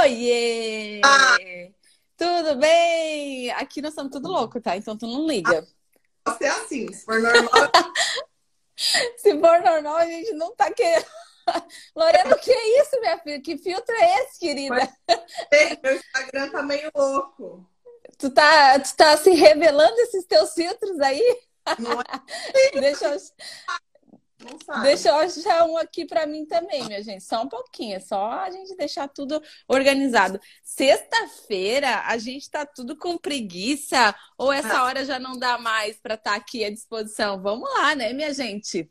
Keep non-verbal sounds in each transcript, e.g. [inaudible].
Oiê! Ah. Tudo bem? Aqui nós estamos tudo louco, tá? Então tu não liga. Você é assim, se for normal. [laughs] se for normal, a gente não tá querendo. [laughs] Lorena, o que é isso, minha filha? Que filtro é esse, querida? Meu Instagram tá meio louco. Tu tá, tu tá se revelando esses teus filtros aí? Não é? [laughs] Deixa eu... Deixa eu achar um aqui para mim também, minha gente. Só um pouquinho, é só a gente deixar tudo organizado. Sexta-feira, a gente tá tudo com preguiça ou essa ah. hora já não dá mais para estar tá aqui à disposição? Vamos lá, né, minha gente?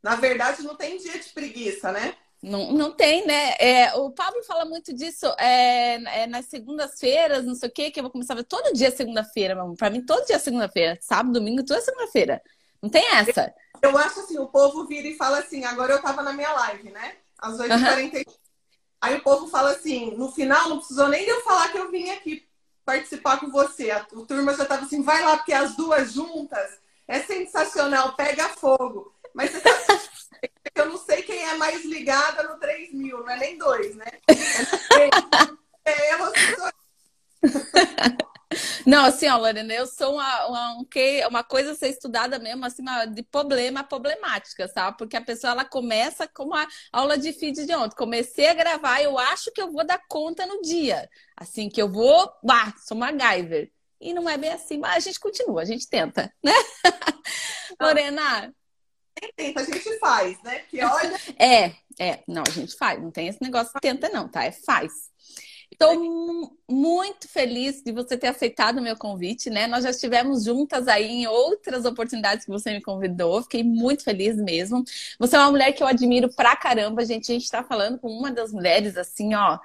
Na verdade, não tem dia de preguiça, né? Não, não tem, né? É, o Pablo fala muito disso é, é nas segundas-feiras, não sei o quê, que eu vou começar a ver todo dia segunda-feira. Para mim, todo dia é segunda-feira. Sábado, domingo, toda segunda-feira. Não tem essa. Eu, acho assim, o povo vira e fala assim, agora eu tava na minha live, né? Às 8h45. Uhum. Aí o povo fala assim, no final não precisou nem de eu falar que eu vim aqui participar com você. A, turma já tava assim, vai lá, porque as duas juntas é sensacional, pega fogo. Mas você sabe, eu não sei quem é mais ligada no 3 mil, não é nem dois, né? É, é eu, não, assim, ó, Lorena, eu sou uma, uma, uma coisa a ser estudada mesmo, assim, de problema problemática, sabe? Porque a pessoa, ela começa com a aula de feed de ontem. Comecei a gravar, eu acho que eu vou dar conta no dia. Assim, que eu vou, bah, sou uma MacGyver. E não é bem assim, mas a gente continua, a gente tenta, né? [laughs] Lorena? Tenta, a gente faz, né? Que olha... É, é, não, a gente faz, não tem esse negócio de tenta não, tá? É faz. Estou muito feliz de você ter aceitado o meu convite, né? Nós já estivemos juntas aí em outras oportunidades que você me convidou. Fiquei muito feliz mesmo. Você é uma mulher que eu admiro pra caramba, gente. A gente está falando com uma das mulheres, assim, ó,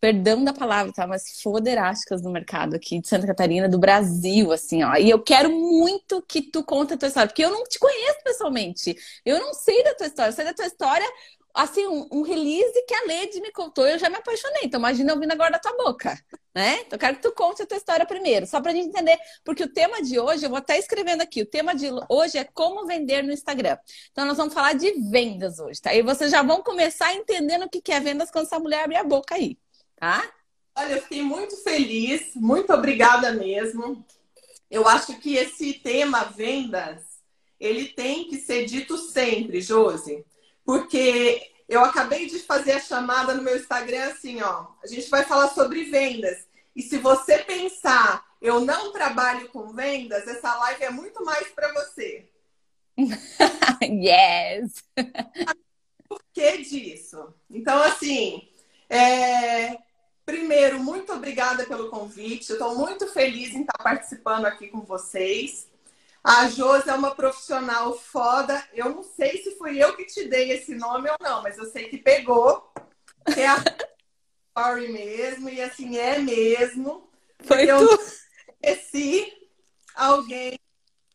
perdão da palavra, tá? Mas foderásticas no mercado aqui de Santa Catarina, do Brasil, assim, ó. E eu quero muito que tu conte a tua história, porque eu não te conheço pessoalmente. Eu não sei da tua história. Eu sei da tua história assim, um, um, release que a Lady me contou eu já me apaixonei. Então, imagina ouvindo agora da tua boca, né? Então, eu quero que tu conte a tua história primeiro, só pra gente entender. Porque o tema de hoje, eu vou até escrevendo aqui, o tema de hoje é como vender no Instagram. Então, nós vamos falar de vendas hoje, tá? E vocês já vão começar entendendo o que é vendas quando essa mulher abrir a boca aí, tá? Olha, eu fiquei muito feliz, muito obrigada mesmo. Eu acho que esse tema vendas, ele tem que ser dito sempre, Josi porque eu acabei de fazer a chamada no meu Instagram assim, ó. A gente vai falar sobre vendas. E se você pensar, eu não trabalho com vendas, essa live é muito mais para você. [laughs] yes! Por que disso? Então, assim, é... primeiro, muito obrigada pelo convite. Eu estou muito feliz em estar participando aqui com vocês. A Josi é uma profissional foda. Eu não sei se fui eu que te dei esse nome ou não, mas eu sei que pegou. Que é a [laughs] Story mesmo, e assim é mesmo. Foi eu conheci alguém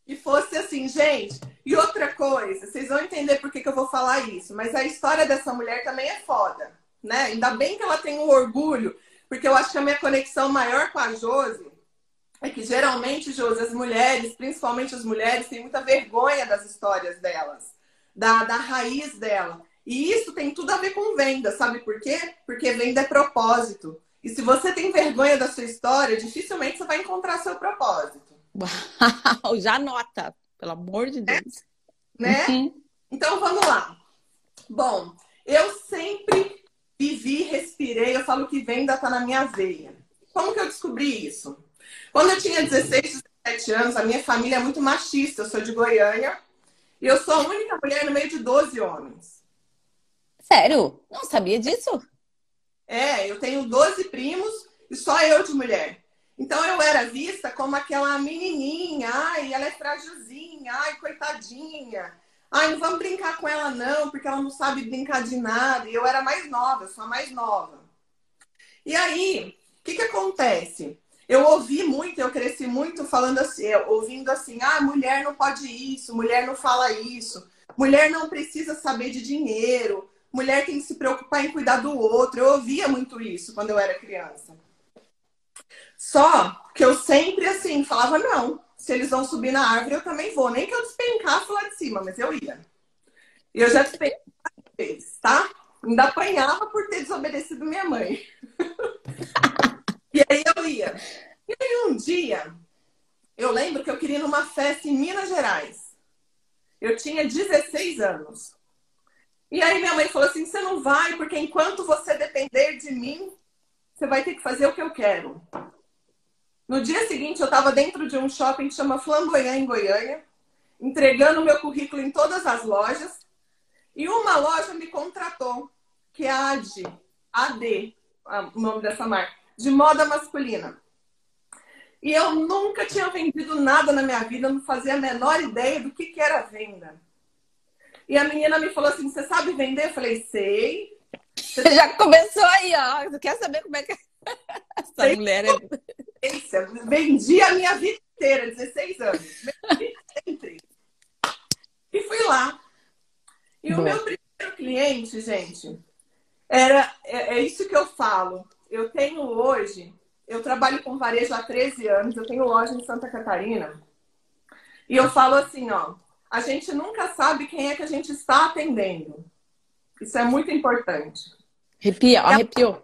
que fosse assim, gente. E outra coisa, vocês vão entender por que, que eu vou falar isso, mas a história dessa mulher também é foda, né? Ainda bem que ela tem um orgulho, porque eu acho que a minha conexão maior com a Josi é que geralmente, Josi, as mulheres, principalmente as mulheres, têm muita vergonha das histórias delas, da, da raiz dela. E isso tem tudo a ver com venda, sabe por quê? Porque venda é propósito. E se você tem vergonha da sua história, dificilmente você vai encontrar seu propósito. Uau, já nota, pelo amor de Deus. É, né? Uhum. Então vamos lá. Bom, eu sempre vivi, respirei, eu falo que venda está na minha veia. Como que eu descobri isso? Quando eu tinha 16, 17 anos, a minha família é muito machista. Eu sou de Goiânia e eu sou a única mulher no meio de 12 homens. Sério? Não sabia disso? É, eu tenho 12 primos e só eu de mulher. Então eu era vista como aquela menininha, ai, ela é frágilzinha, ai, coitadinha. Ai, não vamos brincar com ela não, porque ela não sabe brincar de nada. E eu era mais nova, eu sou a mais nova. E aí, o que que acontece? Eu ouvi muito, eu cresci muito falando assim, ouvindo assim, ah, mulher não pode isso, mulher não fala isso, mulher não precisa saber de dinheiro, mulher tem que se preocupar em cuidar do outro. Eu ouvia muito isso quando eu era criança. Só que eu sempre assim falava, não, se eles vão subir na árvore, eu também vou. Nem que eu despencasse lá de cima, mas eu ia. E eu já vezes, tá? Ainda apanhava por ter desobedecido minha mãe. [laughs] e aí eu ia. E aí um dia, eu lembro que eu queria ir numa festa em Minas Gerais. Eu tinha 16 anos. E aí minha mãe falou assim: você não vai, porque enquanto você depender de mim, você vai ter que fazer o que eu quero. No dia seguinte, eu estava dentro de um shopping que chama Flamboyant, em Goiânia, entregando meu currículo em todas as lojas. E uma loja me contratou, que é a AD, AD, o nome dessa marca, de moda masculina. E eu nunca tinha vendido nada na minha vida, não fazia a menor ideia do que, que era venda. E a menina me falou assim: Você sabe vender? Eu falei: Sei. Você [laughs] já começou aí, ó. Você quer saber como é que. [laughs] Essa sei mulher é. Vendi a minha vida inteira, 16 anos. Sempre. E fui lá. E Boa. o meu primeiro cliente, gente, era. É, é isso que eu falo. Eu tenho hoje. Eu trabalho com varejo há 13 anos, eu tenho loja em Santa Catarina. E eu falo assim, ó, a gente nunca sabe quem é que a gente está atendendo. Isso é muito importante. Arrepia, arrepiou.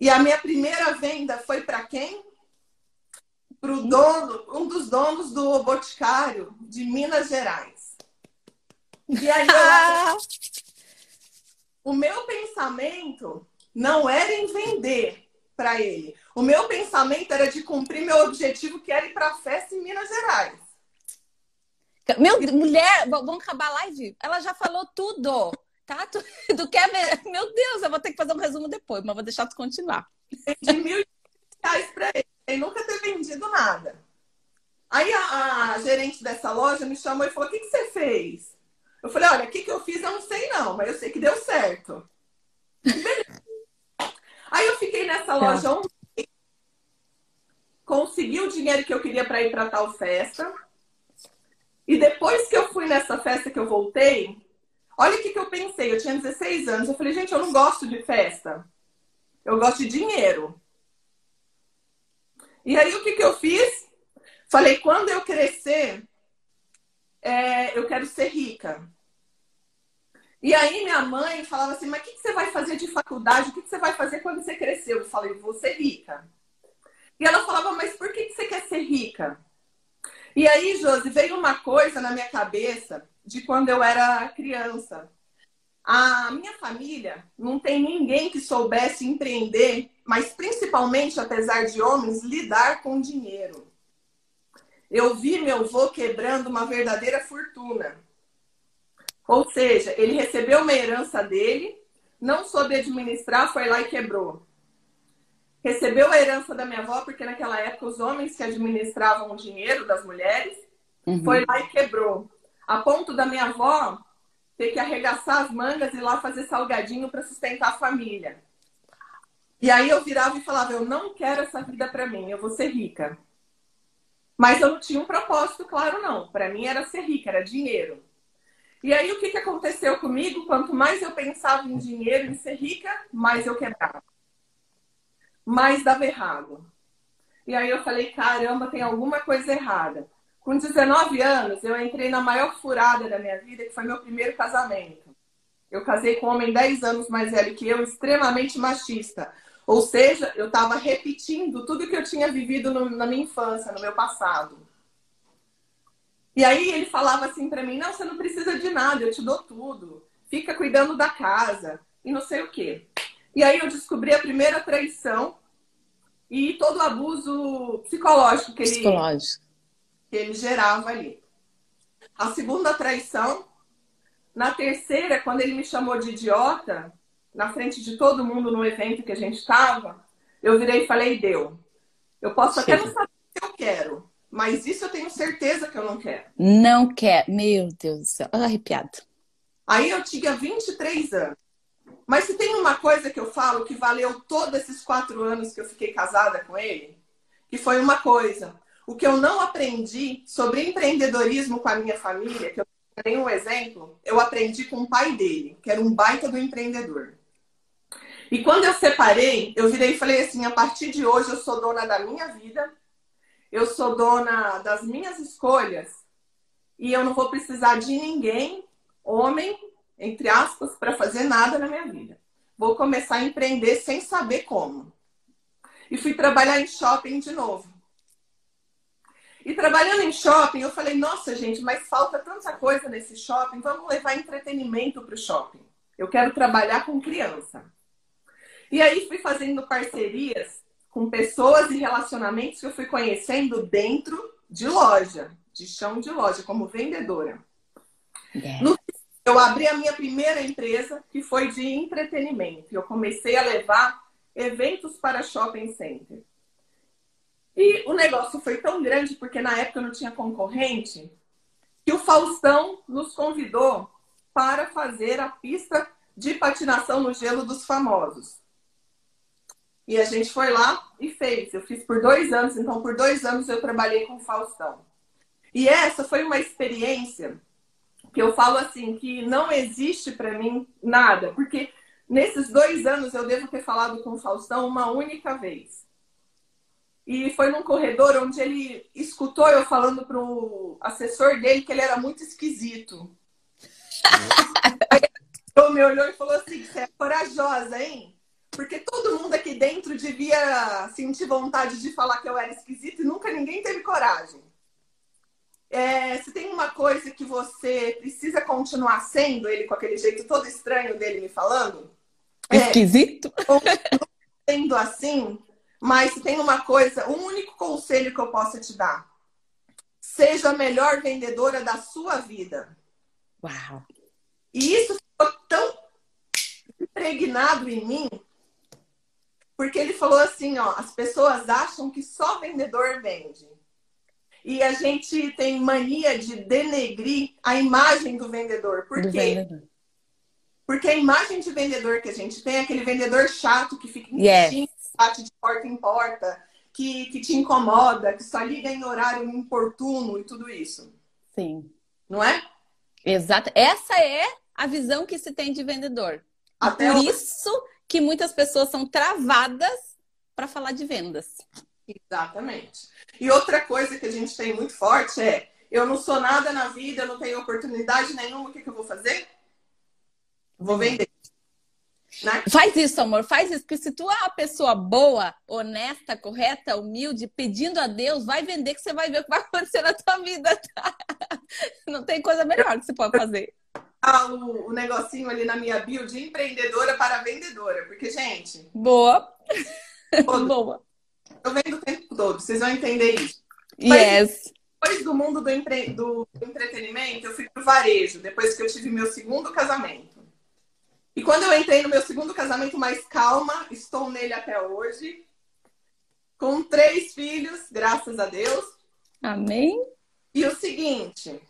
E a minha primeira venda foi para quem? Para o dono, um dos donos do Boticário de Minas Gerais. E aí eu... [laughs] o meu pensamento não era em vender para ele. O meu pensamento era de cumprir meu objetivo, que era ir para a festa em Minas Gerais. Meu, mulher, vamos acabar a live? Ela já falou tudo, tá? Tu, [laughs] tu quer ver? Meu Deus, eu vou ter que fazer um resumo depois, mas vou deixar tu continuar. De mil reais pra ele, ele nunca ter vendido nada. Aí a, a, gerente dessa loja me chamou e falou: O que, que você fez? Eu falei: Olha, o que, que eu fiz eu não sei não, mas eu sei que deu certo. Aí eu fiquei nessa tá. loja um consegui o dinheiro que eu queria para ir para tal festa. E depois que eu fui nessa festa que eu voltei, olha o que, que eu pensei. Eu tinha 16 anos. Eu falei, gente, eu não gosto de festa. Eu gosto de dinheiro. E aí o que, que eu fiz? Falei, quando eu crescer, é, eu quero ser rica. E aí minha mãe falava assim, mas o que, que você vai fazer de faculdade? O que, que você vai fazer quando você crescer? Eu falei, vou ser rica. E ela falava, mas por que, que você quer ser rica? E aí, Josi, veio uma coisa na minha cabeça de quando eu era criança. A minha família não tem ninguém que soubesse empreender, mas principalmente, apesar de homens, lidar com dinheiro. Eu vi meu avô quebrando uma verdadeira fortuna. Ou seja, ele recebeu uma herança dele, não soube administrar, foi lá e quebrou recebeu a herança da minha avó, porque naquela época os homens que administravam o dinheiro das mulheres, uhum. foi lá e quebrou. A ponto da minha avó ter que arregaçar as mangas e ir lá fazer salgadinho para sustentar a família. E aí eu virava e falava: Eu não quero essa vida para mim, eu vou ser rica. Mas eu não tinha um propósito claro, não. Para mim era ser rica, era dinheiro. E aí o que, que aconteceu comigo? Quanto mais eu pensava em dinheiro, em ser rica, mais eu quebrava mas dava errado. E aí eu falei, caramba, tem alguma coisa errada. Com 19 anos, eu entrei na maior furada da minha vida, que foi meu primeiro casamento. Eu casei com um homem 10 anos mais velho que eu, extremamente machista. Ou seja, eu estava repetindo tudo que eu tinha vivido no, na minha infância, no meu passado. E aí ele falava assim para mim: não, você não precisa de nada, eu te dou tudo. Fica cuidando da casa e não sei o quê. E aí eu descobri a primeira traição e todo o abuso psicológico que ele, psicológico. Que ele gerava ali. A segunda traição, na terceira, quando ele me chamou de idiota, na frente de todo mundo no evento que a gente estava, eu virei e falei, deu. Eu posso até não saber o que eu quero, mas isso eu tenho certeza que eu não quero. Não quer. Meu Deus do céu. Arrepiado. Aí eu tinha 23 anos. Mas se tem uma coisa que eu falo que valeu todos esses quatro anos que eu fiquei casada com ele, que foi uma coisa. O que eu não aprendi sobre empreendedorismo com a minha família, que eu tenho um exemplo, eu aprendi com o pai dele, que era um baita do empreendedor. E quando eu separei, eu virei e falei assim: a partir de hoje eu sou dona da minha vida, eu sou dona das minhas escolhas, e eu não vou precisar de ninguém, homem entre aspas, para fazer nada na minha vida. vou começar a empreender sem saber como. E fui trabalhar em shopping de novo. E trabalhando em shopping, eu falei, nossa, gente, mas falta tanta coisa nesse shopping, vamos levar entretenimento para o shopping. Eu quero trabalhar com criança. E aí fui fazendo parcerias com pessoas e relacionamentos que eu fui conhecendo dentro de loja, de chão de loja, como vendedora. Yeah. No, eu abri a minha primeira empresa, que foi de entretenimento. Eu comecei a levar eventos para shopping center. E o negócio foi tão grande, porque na época não tinha concorrente, que o Faustão nos convidou para fazer a pista de patinação no gelo dos famosos. E a gente foi lá e fez. Eu fiz por dois anos, então por dois anos eu trabalhei com Faustão. E essa foi uma experiência que eu falo assim, que não existe para mim nada, porque nesses dois anos eu devo ter falado com o Faustão uma única vez. E foi num corredor onde ele escutou eu falando para o assessor dele que ele era muito esquisito. [laughs] ele me olhou e falou assim: você é corajosa, hein? Porque todo mundo aqui dentro devia sentir vontade de falar que eu era esquisito e nunca ninguém teve coragem. É, se tem uma coisa que você precisa continuar sendo, ele com aquele jeito todo estranho dele me falando. É, Esquisito? É, sendo assim, mas se tem uma coisa, um único conselho que eu posso te dar. Seja a melhor vendedora da sua vida. Uau! E isso ficou tão impregnado em mim, porque ele falou assim, ó, as pessoas acham que só vendedor vende. E a gente tem mania de denegrir a imagem do vendedor. Por do quê? Vendedor. Porque a imagem de vendedor que a gente tem é aquele vendedor chato que fica insistindo, yes. bate de porta em porta, que, que te incomoda, que só liga em horário importuno e tudo isso. Sim. Não é? Exato. Essa é a visão que se tem de vendedor. Até Por isso que muitas pessoas são travadas para falar de vendas. Exatamente. E outra coisa que a gente tem muito forte é: eu não sou nada na vida, eu não tenho oportunidade nenhuma, o que, que eu vou fazer? Vou vender. Né? Faz isso, amor, faz isso. Porque se tu é uma pessoa boa, honesta, correta, humilde, pedindo a Deus, vai vender que você vai ver o que vai [laughs] acontecer na tua vida. Tá? Não tem coisa melhor que você pode fazer. O, o negocinho ali na minha bio de empreendedora para vendedora. Porque, gente. Boa. [laughs] boa. Eu vendo o tempo todo, vocês vão entender isso. Yes. depois do mundo do, empre... do entretenimento, eu fui pro varejo, depois que eu tive meu segundo casamento. E quando eu entrei no meu segundo casamento mais calma, estou nele até hoje, com três filhos, graças a Deus. Amém. E o seguinte,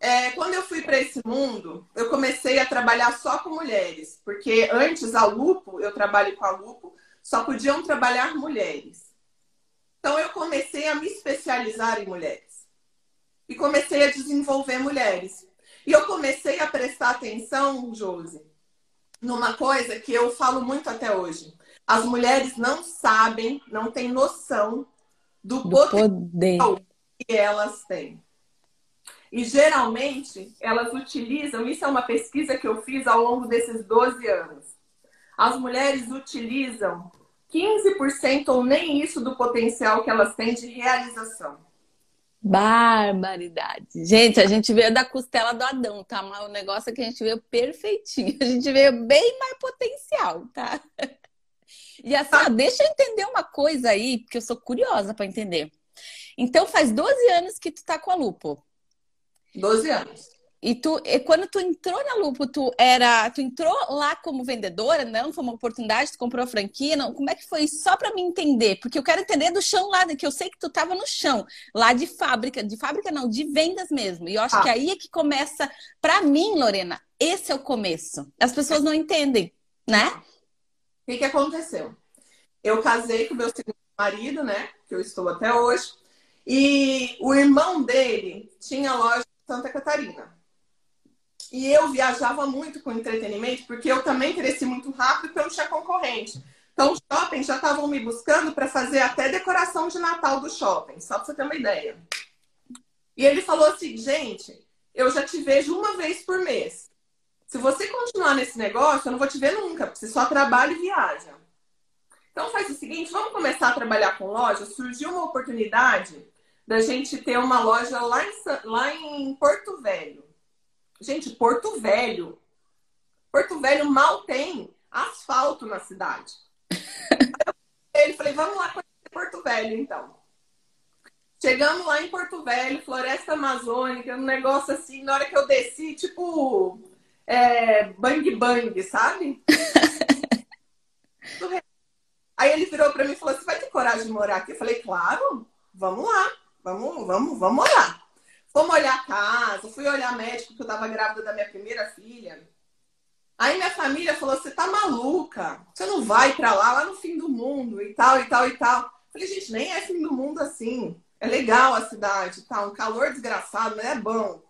é, quando eu fui para esse mundo, eu comecei a trabalhar só com mulheres, porque antes a Lupo, eu trabalho com a Lupo, só podiam trabalhar mulheres. Então eu comecei a me especializar em mulheres e comecei a desenvolver mulheres. E eu comecei a prestar atenção, Josi, numa coisa que eu falo muito até hoje. As mulheres não sabem, não têm noção do, do poder. que elas têm. E geralmente elas utilizam, isso é uma pesquisa que eu fiz ao longo desses 12 anos. As mulheres utilizam 15% ou nem isso do potencial que elas têm de realização. Barbaridade. Gente, a gente veio da costela do Adão, tá? Mas o negócio é que a gente veio perfeitinho. A gente veio bem mais potencial, tá? E assim, ó, deixa eu entender uma coisa aí, porque eu sou curiosa para entender. Então, faz 12 anos que tu tá com a Lupo. 12 anos. E tu, e quando tu entrou na Lupo, tu era, tu entrou lá como vendedora, não? Foi uma oportunidade, tu comprou a franquia, não? Como é que foi? Só para me entender, porque eu quero entender do chão lá, que eu sei que tu tava no chão, lá de fábrica, de fábrica não, de vendas mesmo. E eu acho ah. que aí é que começa, para mim, Lorena, esse é o começo. As pessoas não entendem, né? O que, que aconteceu? Eu casei com meu segundo marido, né? Que eu estou até hoje. E o irmão dele tinha loja Santa Catarina. E eu viajava muito com entretenimento, porque eu também cresci muito rápido, porque não tinha concorrente. Então, os shoppings já estavam me buscando para fazer até decoração de Natal do shopping, só para você ter uma ideia. E ele falou assim: gente, eu já te vejo uma vez por mês. Se você continuar nesse negócio, eu não vou te ver nunca, porque você só trabalha e viaja. Então faz o seguinte, vamos começar a trabalhar com loja. Surgiu uma oportunidade da gente ter uma loja lá em, lá em Porto Velho. Gente, Porto Velho. Porto Velho mal tem asfalto na cidade. [laughs] Ele falei, vamos lá conhecer Porto Velho, então. Chegamos lá em Porto Velho, floresta amazônica, um negócio assim, na hora que eu desci, tipo, é, bang bang, sabe? [laughs] Aí ele virou para mim e falou: Você vai ter coragem de morar aqui? Eu falei: Claro, vamos lá, vamos, vamos, vamos olhar. Fomos olhar a casa, fui olhar médico, porque eu estava grávida da minha primeira filha. Aí minha família falou: Você tá maluca? Você não vai para lá, lá no fim do mundo e tal, e tal, e tal. Falei: Gente, nem é fim do mundo assim. É legal a cidade, tá? Um calor desgraçado, mas é bom.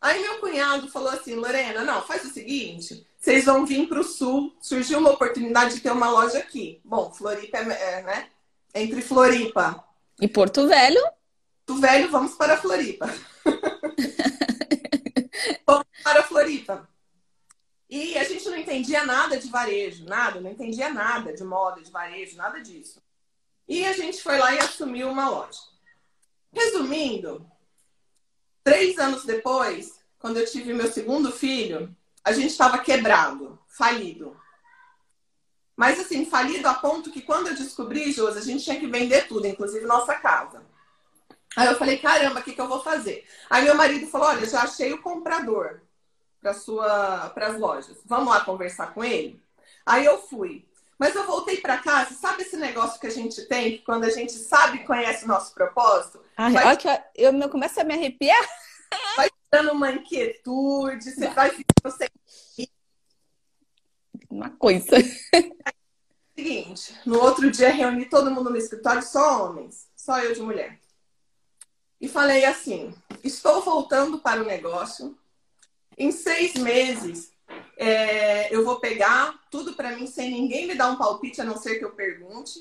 Aí meu cunhado falou assim: Lorena, não, faz o seguinte vocês vão vir para o sul. Surgiu uma oportunidade de ter uma loja aqui. Bom, Floripa é, é, né? Entre Floripa e Porto Velho. Porto Velho, vamos para Floripa. [laughs] vamos para Floripa. E a gente não entendia nada de varejo, nada, não entendia nada de moda, de varejo, nada disso. E a gente foi lá e assumiu uma loja. Resumindo, três anos depois, quando eu tive meu segundo filho, a gente estava quebrado, falido. Mas assim, falido a ponto que quando eu descobri, Josi, a gente tinha que vender tudo, inclusive nossa casa. Aí eu falei, caramba, o que, que eu vou fazer? Aí meu marido falou, olha, já achei o comprador para sua para as lojas. Vamos lá conversar com ele? Aí eu fui. Mas eu voltei para casa, sabe esse negócio que a gente tem, que quando a gente sabe e conhece o nosso propósito? Ai, vai... eu, eu começo a me arrepiar. [laughs] Vai dando uma inquietude, você vai ficando sem. Uma coisa. [laughs] Seguinte, no outro dia reuni todo mundo no escritório, só homens, só eu de mulher. E falei assim: estou voltando para o negócio. Em seis meses, é, eu vou pegar tudo para mim sem ninguém me dar um palpite, a não ser que eu pergunte.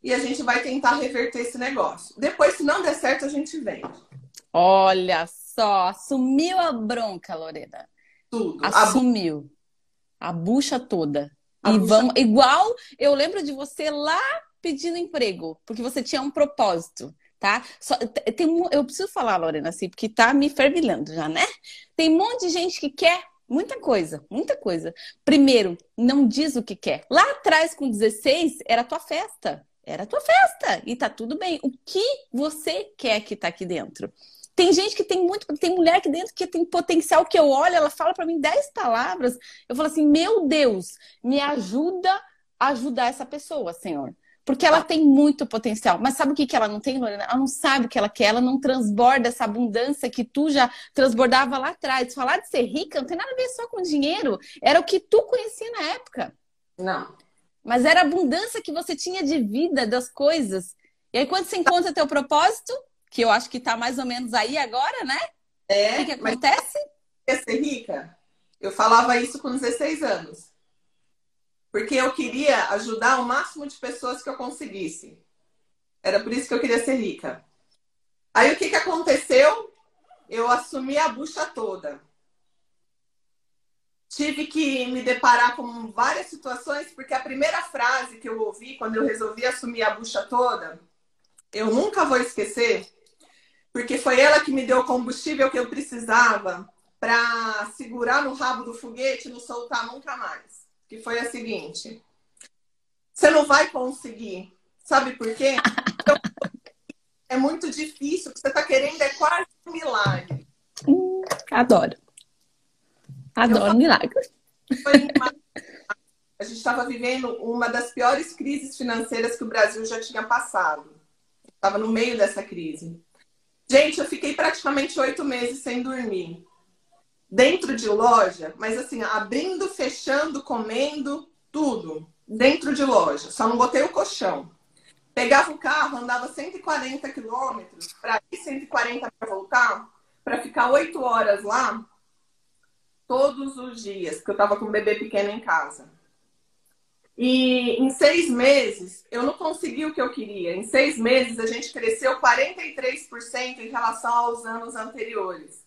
E a gente vai tentar reverter esse negócio. Depois, se não der certo, a gente vende. Olha só, assumiu a bronca, Lorena. Tudo. Assumiu. A, bucha toda. A e bucha... vamos. Igual eu lembro de você lá pedindo emprego, porque você tinha um propósito. Tá? Só, tem, eu preciso falar, Lorena, assim, porque tá me fervilhando já, né? Tem um monte de gente que quer muita coisa, muita coisa. Primeiro, não diz o que quer. Lá atrás, com 16, era tua festa. Era tua festa. E tá tudo bem. O que você quer que tá aqui dentro? Tem gente que tem muito, tem mulher aqui dentro que tem potencial que eu olho, ela fala para mim dez palavras, eu falo assim: "Meu Deus, me ajuda a ajudar essa pessoa, Senhor". Porque ela tem muito potencial. Mas sabe o que, que ela não tem, Lorena? Ela não sabe o que ela quer, ela não transborda essa abundância que tu já transbordava lá atrás. Falar de ser rica não tem nada a ver só com dinheiro. Era o que tu conhecia na época. Não. Mas era a abundância que você tinha de vida, das coisas. E aí, quando você encontra teu propósito, que eu acho que está mais ou menos aí agora, né? É. O que, que acontece? Quer ser rica? Eu falava isso com 16 anos. Porque eu queria ajudar o máximo de pessoas que eu conseguisse. Era por isso que eu queria ser rica. Aí o que, que aconteceu? Eu assumi a bucha toda. Tive que me deparar com várias situações, porque a primeira frase que eu ouvi quando eu resolvi assumir a bucha toda, eu nunca vou esquecer, porque foi ela que me deu o combustível que eu precisava para segurar no rabo do foguete e não soltar nunca mais. Que foi a seguinte: você não vai conseguir. Sabe por quê? [laughs] é muito difícil. O que você está querendo é quase um milagre. Hum, adoro. Adoro milagres. A gente estava vivendo uma das piores crises financeiras que o Brasil já tinha passado. Estava no meio dessa crise. Gente, eu fiquei praticamente oito meses sem dormir. Dentro de loja, mas assim, abrindo, fechando, comendo, tudo. Dentro de loja. Só não botei o colchão. Pegava o carro, andava 140 quilômetros para ir 140 para voltar, para ficar oito horas lá, todos os dias, porque eu estava com um bebê pequeno em casa. E em seis meses, eu não consegui o que eu queria. Em seis meses, a gente cresceu 43% em relação aos anos anteriores.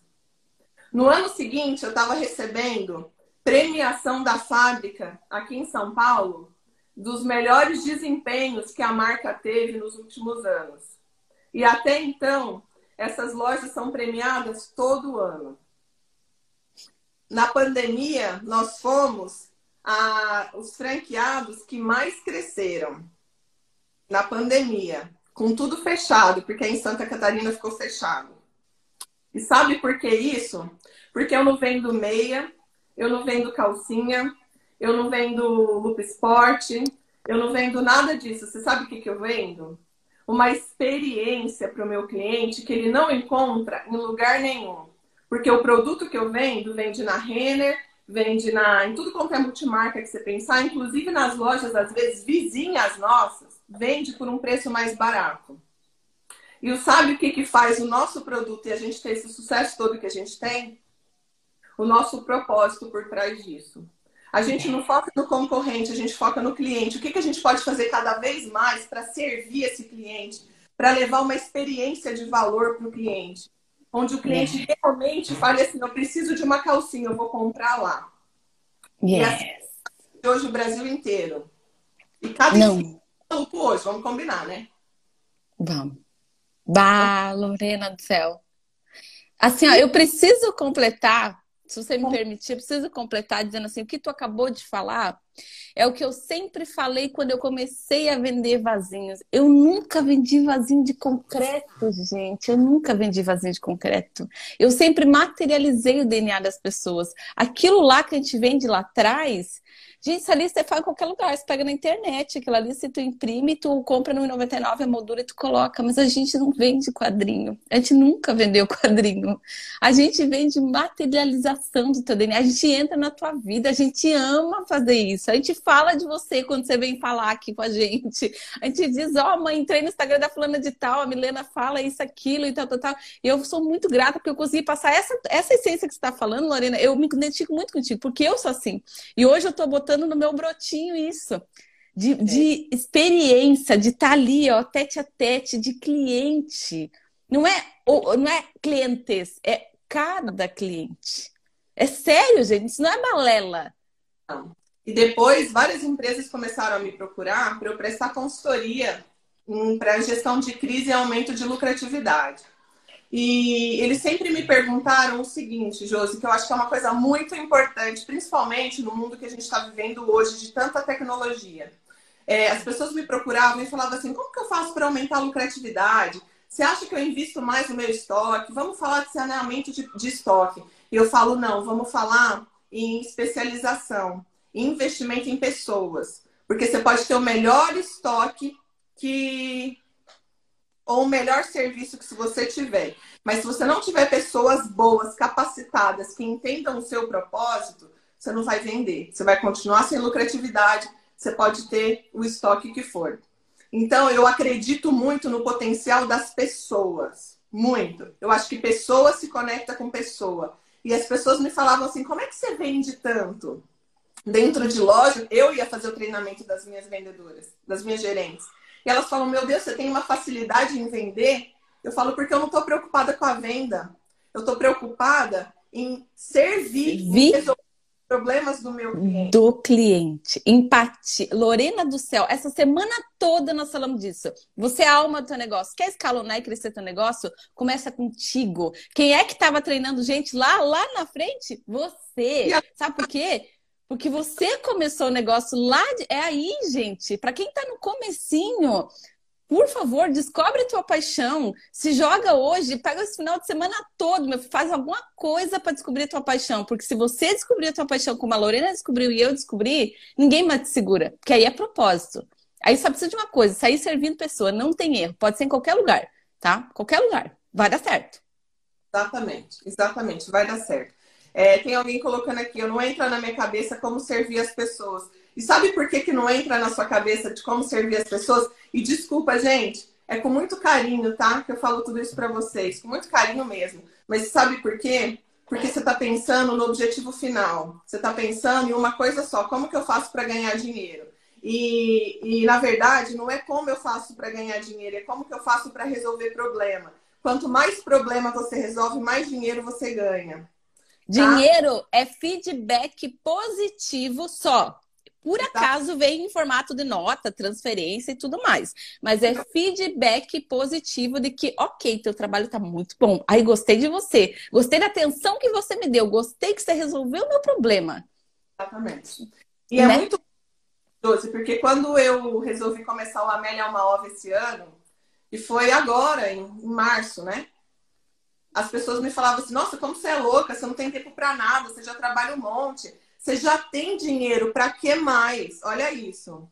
No ano seguinte, eu estava recebendo premiação da fábrica aqui em São Paulo dos melhores desempenhos que a marca teve nos últimos anos. E até então, essas lojas são premiadas todo ano. Na pandemia, nós fomos a, os franqueados que mais cresceram na pandemia, com tudo fechado, porque em Santa Catarina ficou fechado. E sabe por que isso? Porque eu não vendo meia, eu não vendo calcinha, eu não vendo Loop Sport, eu não vendo nada disso. Você sabe o que, que eu vendo? Uma experiência para o meu cliente que ele não encontra em lugar nenhum. Porque o produto que eu vendo vende na Renner, vende na, em tudo quanto é multimarca que você pensar, inclusive nas lojas, às vezes vizinhas nossas, vende por um preço mais barato. E sabe o que, que faz o nosso produto e a gente ter esse sucesso todo que a gente tem? O nosso propósito por trás disso. A gente não foca no concorrente, a gente foca no cliente. O que, que a gente pode fazer cada vez mais para servir esse cliente, para levar uma experiência de valor para o cliente? Onde o cliente yes. realmente fale assim: eu preciso de uma calcinha, eu vou comprar lá. Yes. E assim, hoje o Brasil inteiro. E cada não. hoje, vamos combinar, né? Vamos. Bah, Lorena do céu. Assim, ó, eu preciso completar, se você me permitir, eu preciso completar dizendo assim, o que tu acabou de falar é o que eu sempre falei quando eu comecei a vender vasinhos. Eu nunca vendi vasinho de concreto, gente. Eu nunca vendi vasinho de concreto. Eu sempre materializei o DNA das pessoas. Aquilo lá que a gente vende lá atrás, Gente, essa lista você faz em qualquer lugar. Você pega na internet, aquela lista tu imprime, tu compra no 99 a moldura e tu coloca. Mas a gente não vende quadrinho. A gente nunca vendeu [laughs] quadrinho. A gente vende materialização do teu DNA. A gente entra na tua vida. A gente ama fazer isso. A gente fala de você quando você vem falar aqui com a gente. A gente diz, ó, oh, mãe, entrei no Instagram da fulana de tal, a Milena fala isso, aquilo e tal, tal, tal. E eu sou muito grata porque eu consegui passar essa, essa essência que você está falando, Lorena. Eu me identifico muito contigo, porque eu sou assim. E hoje eu tô botando no meu brotinho isso. De, é. de experiência, de estar tá ali, ó, tete a tete, de cliente. Não é, não é clientes, é cada cliente. É sério, gente, isso não é balela. E depois, várias empresas começaram a me procurar para eu prestar consultoria para gestão de crise e aumento de lucratividade. E eles sempre me perguntaram o seguinte, Josi, que eu acho que é uma coisa muito importante, principalmente no mundo que a gente está vivendo hoje de tanta tecnologia. É, as pessoas me procuravam e falavam assim: como que eu faço para aumentar a lucratividade? Você acha que eu invisto mais no meu estoque? Vamos falar de saneamento de, de estoque. E eu falo: não, vamos falar em especialização, investimento em pessoas. Porque você pode ter o melhor estoque que ou o melhor serviço que se você tiver. Mas se você não tiver pessoas boas, capacitadas, que entendam o seu propósito, você não vai vender. Você vai continuar sem lucratividade, você pode ter o estoque que for. Então, eu acredito muito no potencial das pessoas. Muito. Eu acho que pessoa se conecta com pessoa. E as pessoas me falavam assim: como é que você vende tanto? Dentro de loja, eu ia fazer o treinamento das minhas vendedoras, das minhas gerentes. E elas falam: Meu Deus, você tem uma facilidade em vender? Eu falo: Porque eu não estou preocupada com a venda. Eu estou preocupada em servir, em resolver problemas do meu cliente. Do cliente. Empatia. Lorena do céu, essa semana toda nós falamos disso. Você é a alma do teu negócio. Quer escalonar e crescer teu negócio? Começa contigo. Quem é que estava treinando gente lá, lá na frente? Você. Sabe por quê? Porque você começou o negócio lá, de... é aí, gente. Para quem está no comecinho, por favor, descobre a tua paixão. Se joga hoje, pega esse final de semana todo, faz alguma coisa para descobrir a tua paixão. Porque se você descobrir a tua paixão como a Lorena descobriu e eu descobri, ninguém mais te segura. Porque aí é propósito. Aí só precisa de uma coisa, sair servindo pessoa. Não tem erro. Pode ser em qualquer lugar, tá? Qualquer lugar. Vai dar certo. Exatamente, exatamente. Vai dar certo. É, tem alguém colocando aqui, eu não entra na minha cabeça como servir as pessoas. E sabe por que, que não entra na sua cabeça de como servir as pessoas? E desculpa, gente, é com muito carinho, tá? Que eu falo tudo isso para vocês, com muito carinho mesmo. Mas sabe por quê? Porque você está pensando no objetivo final. Você está pensando em uma coisa só: como que eu faço para ganhar dinheiro? E, e, na verdade, não é como eu faço para ganhar dinheiro, é como que eu faço para resolver problema. Quanto mais problema você resolve, mais dinheiro você ganha. Dinheiro é feedback positivo só. Por acaso vem em formato de nota, transferência e tudo mais. Mas é feedback positivo de que, ok, teu trabalho tá muito bom. Aí gostei de você. Gostei da atenção que você me deu. Gostei que você resolveu o meu problema. Exatamente. E é né? é muito doce, porque quando eu resolvi começar o Amélia Uma Ova esse ano, e foi agora, em março, né? As pessoas me falavam assim: nossa, como você é louca, você não tem tempo para nada, você já trabalha um monte. Você já tem dinheiro, para que mais? Olha isso.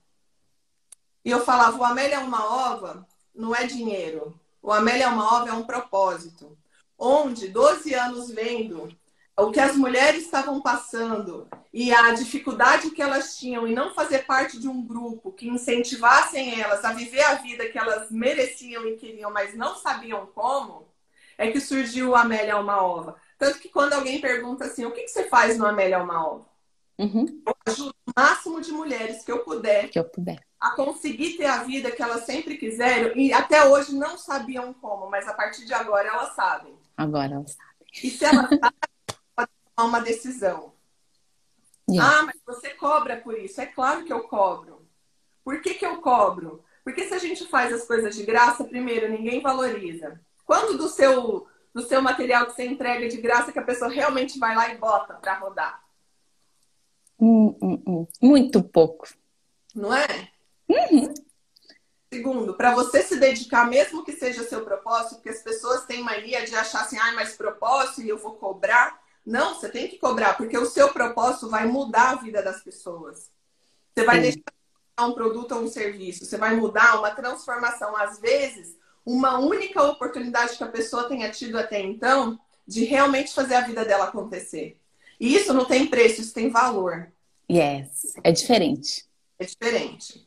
E eu falava, o Amélia é uma ova, não é dinheiro. O Amélia é uma ova é um propósito. Onde 12 anos vendo o que as mulheres estavam passando e a dificuldade que elas tinham em não fazer parte de um grupo que incentivassem elas a viver a vida que elas mereciam e queriam, mas não sabiam como, é que surgiu o Amélia uma ova. Tanto que quando alguém pergunta assim, o que, que você faz no Amélia uma ova? Uhum. Eu ajudo o máximo de mulheres que eu puder. Que eu puder. A conseguir ter a vida que elas sempre quiseram e até hoje não sabiam como, mas a partir de agora elas sabem. Agora elas sabem. E se elas sabem, pode tomar uma decisão. Yeah. Ah, mas você cobra por isso. É claro que eu cobro. Por que, que eu cobro? Porque se a gente faz as coisas de graça, primeiro, ninguém valoriza. Quando do seu, do seu material que você entrega de graça que a pessoa realmente vai lá e bota para rodar? Hum, hum, hum. Muito pouco. Não é? Uhum. Segundo, para você se dedicar, mesmo que seja seu propósito, porque as pessoas têm mania de achar assim, ah, mas propósito e eu vou cobrar. Não, você tem que cobrar, porque o seu propósito vai mudar a vida das pessoas. Você vai Sim. deixar um produto ou um serviço, você vai mudar uma transformação. Às vezes, uma única oportunidade que a pessoa tenha tido até então de realmente fazer a vida dela acontecer. E isso não tem preço, isso tem valor. Yes, é diferente. É diferente.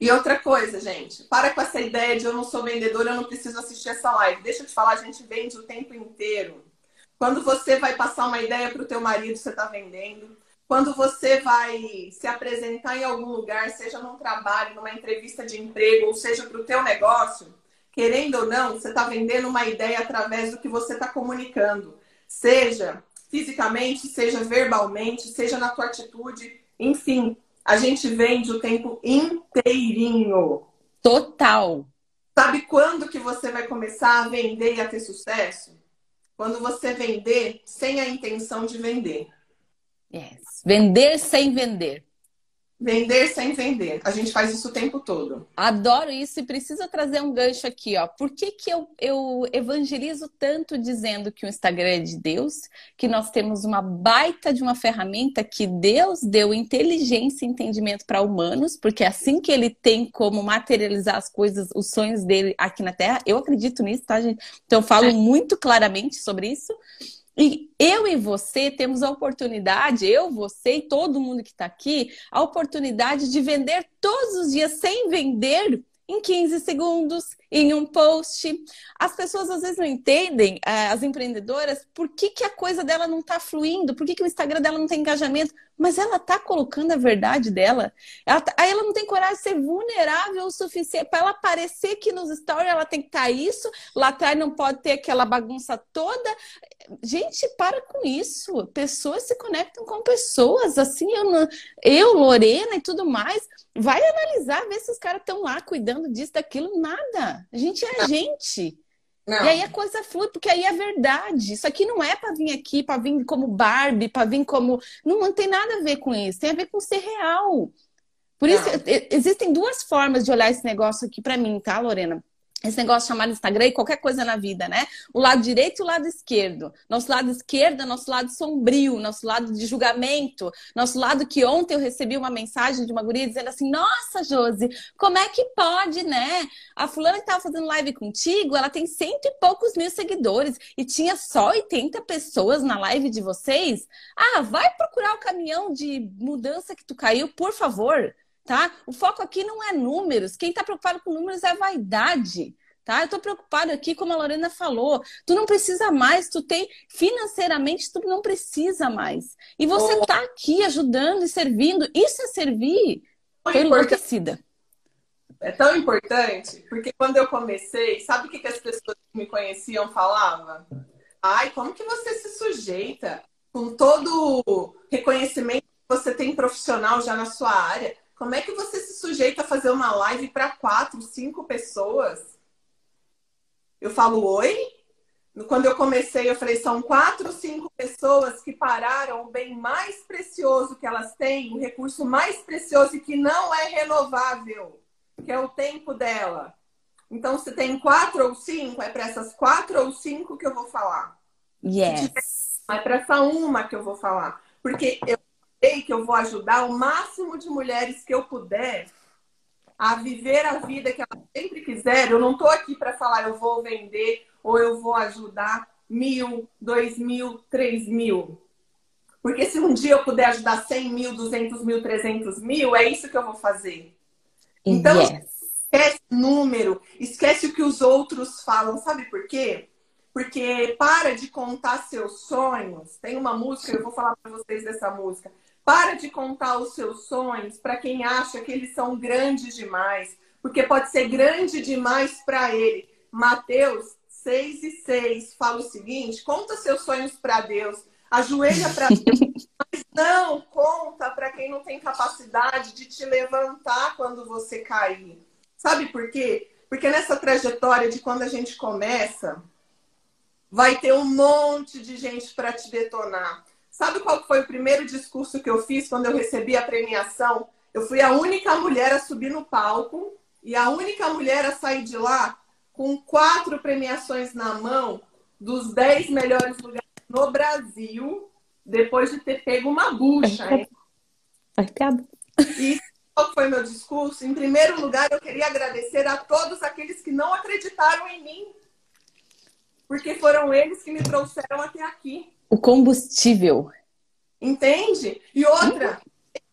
E outra coisa, gente, para com essa ideia de eu não sou vendedora, eu não preciso assistir essa live. Deixa eu te falar, a gente vende o tempo inteiro. Quando você vai passar uma ideia para o teu marido, você está vendendo. Quando você vai se apresentar em algum lugar, seja num trabalho, numa entrevista de emprego, ou seja para o teu negócio, querendo ou não, você está vendendo uma ideia através do que você está comunicando. Seja fisicamente, seja verbalmente, seja na tua atitude, enfim, a gente vende o tempo inteirinho. Total. Sabe quando que você vai começar a vender e a ter sucesso? Quando você vender sem a intenção de vender. Yes. Vender sem vender. Vender sem vender. A gente faz isso o tempo todo. Adoro isso e preciso trazer um gancho aqui, ó. Por que, que eu, eu evangelizo tanto dizendo que o Instagram é de Deus, que nós temos uma baita de uma ferramenta que Deus deu inteligência e entendimento para humanos, porque é assim que ele tem como materializar as coisas, os sonhos dele aqui na Terra. Eu acredito nisso, tá, gente? Então eu falo muito claramente sobre isso. E eu e você temos a oportunidade, eu, você e todo mundo que está aqui, a oportunidade de vender todos os dias sem vender em 15 segundos, em um post. As pessoas às vezes não entendem, eh, as empreendedoras, por que, que a coisa dela não está fluindo, por que, que o Instagram dela não tem engajamento, mas ela está colocando a verdade dela. Ela tá, aí ela não tem coragem de ser vulnerável o suficiente para ela parecer que nos stories ela tem que estar tá isso, lá atrás não pode ter aquela bagunça toda. Gente, para com isso. Pessoas se conectam com pessoas, assim, eu, não, eu Lorena e tudo mais. Vai analisar, ver se os caras estão lá cuidando disso, daquilo, nada. A gente é a gente. Não. E aí a coisa flui, porque aí é verdade. Isso aqui não é para vir aqui, para vir como Barbie, para vir como. Não, não tem nada a ver com isso, tem a ver com ser real. Por não. isso, existem duas formas de olhar esse negócio aqui para mim, tá, Lorena? Esse negócio chamado Instagram e qualquer coisa na vida, né? O lado direito e o lado esquerdo. Nosso lado esquerdo é nosso lado sombrio, nosso lado de julgamento, nosso lado que ontem eu recebi uma mensagem de uma guria dizendo assim: Nossa, Josi, como é que pode, né? A fulana que tava fazendo live contigo, ela tem cento e poucos mil seguidores e tinha só 80 pessoas na live de vocês. Ah, vai procurar o caminhão de mudança que tu caiu, por favor tá? O foco aqui não é números. Quem está preocupado com números é vaidade. Tá? Eu estou preocupado aqui, como a Lorena falou. Tu não precisa mais, tu tem financeiramente, tu não precisa mais. E você está oh. aqui ajudando e servindo. Isso é servir. Estou enlouquecida. É tão importante, porque quando eu comecei, sabe o que, que as pessoas que me conheciam falavam? Ai, como que você se sujeita com todo o reconhecimento que você tem profissional já na sua área? Como é que você se sujeita a fazer uma live para quatro, cinco pessoas? Eu falo oi. Quando eu comecei, eu falei: são quatro, cinco pessoas que pararam o bem mais precioso que elas têm, o recurso mais precioso e que não é renovável, que é o tempo dela. Então, se tem quatro ou cinco, é para essas quatro ou cinco que eu vou falar. Yes. É para essa uma que eu vou falar. Porque eu sei que eu vou ajudar o máximo de mulheres que eu puder a viver a vida que elas sempre quiserem. Eu não estou aqui para falar eu vou vender ou eu vou ajudar mil, dois mil, três mil. Porque se um dia eu puder ajudar cem mil, duzentos mil, trezentos mil, é isso que eu vou fazer. Então, yes esquece número, esquece o que os outros falam. Sabe por quê? Porque para de contar seus sonhos. Tem uma música, eu vou falar para vocês dessa música. Para de contar os seus sonhos para quem acha que eles são grandes demais, porque pode ser grande demais para ele. Mateus 6 e 6 fala o seguinte: conta seus sonhos para Deus, ajoelha para Deus, mas [laughs] não conta para quem não tem capacidade de te levantar quando você cair. Sabe por quê? Porque nessa trajetória de quando a gente começa, vai ter um monte de gente para te detonar. Sabe qual foi o primeiro discurso que eu fiz quando eu recebi a premiação? Eu fui a única mulher a subir no palco e a única mulher a sair de lá com quatro premiações na mão dos dez melhores lugares no Brasil, depois de ter pego uma bucha. Arrepiado. E qual foi meu discurso? Em primeiro lugar, eu queria agradecer a todos aqueles que não acreditaram em mim. Porque foram eles que me trouxeram até aqui. O combustível. Entende? E outra,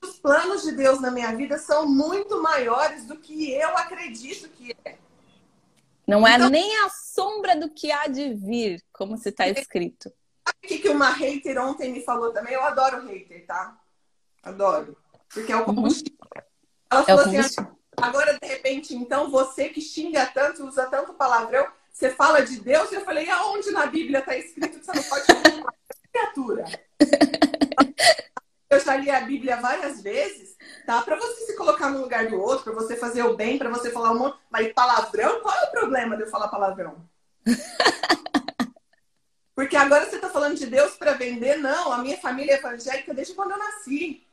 os planos de Deus na minha vida são muito maiores do que eu acredito que é. Não é então, nem a sombra do que há de vir, como se está escrito. Sabe o que uma hater ontem me falou também? Eu adoro hater, tá? Adoro. Porque é o uhum. combustível. Uhum. Ela é falou assim: ah, agora de repente, então você que xinga tanto, usa tanto palavrão, você fala de Deus? E eu falei: aonde na Bíblia está escrito que você não pode falar criatura? Eu já li a Bíblia várias vezes, tá? Para você se colocar no lugar do outro, para você fazer o bem, para você falar um monte. Mas palavrão? Qual é o problema de eu falar palavrão? [laughs] Porque agora você está falando de Deus para vender? Não, a minha família é evangélica desde quando eu nasci.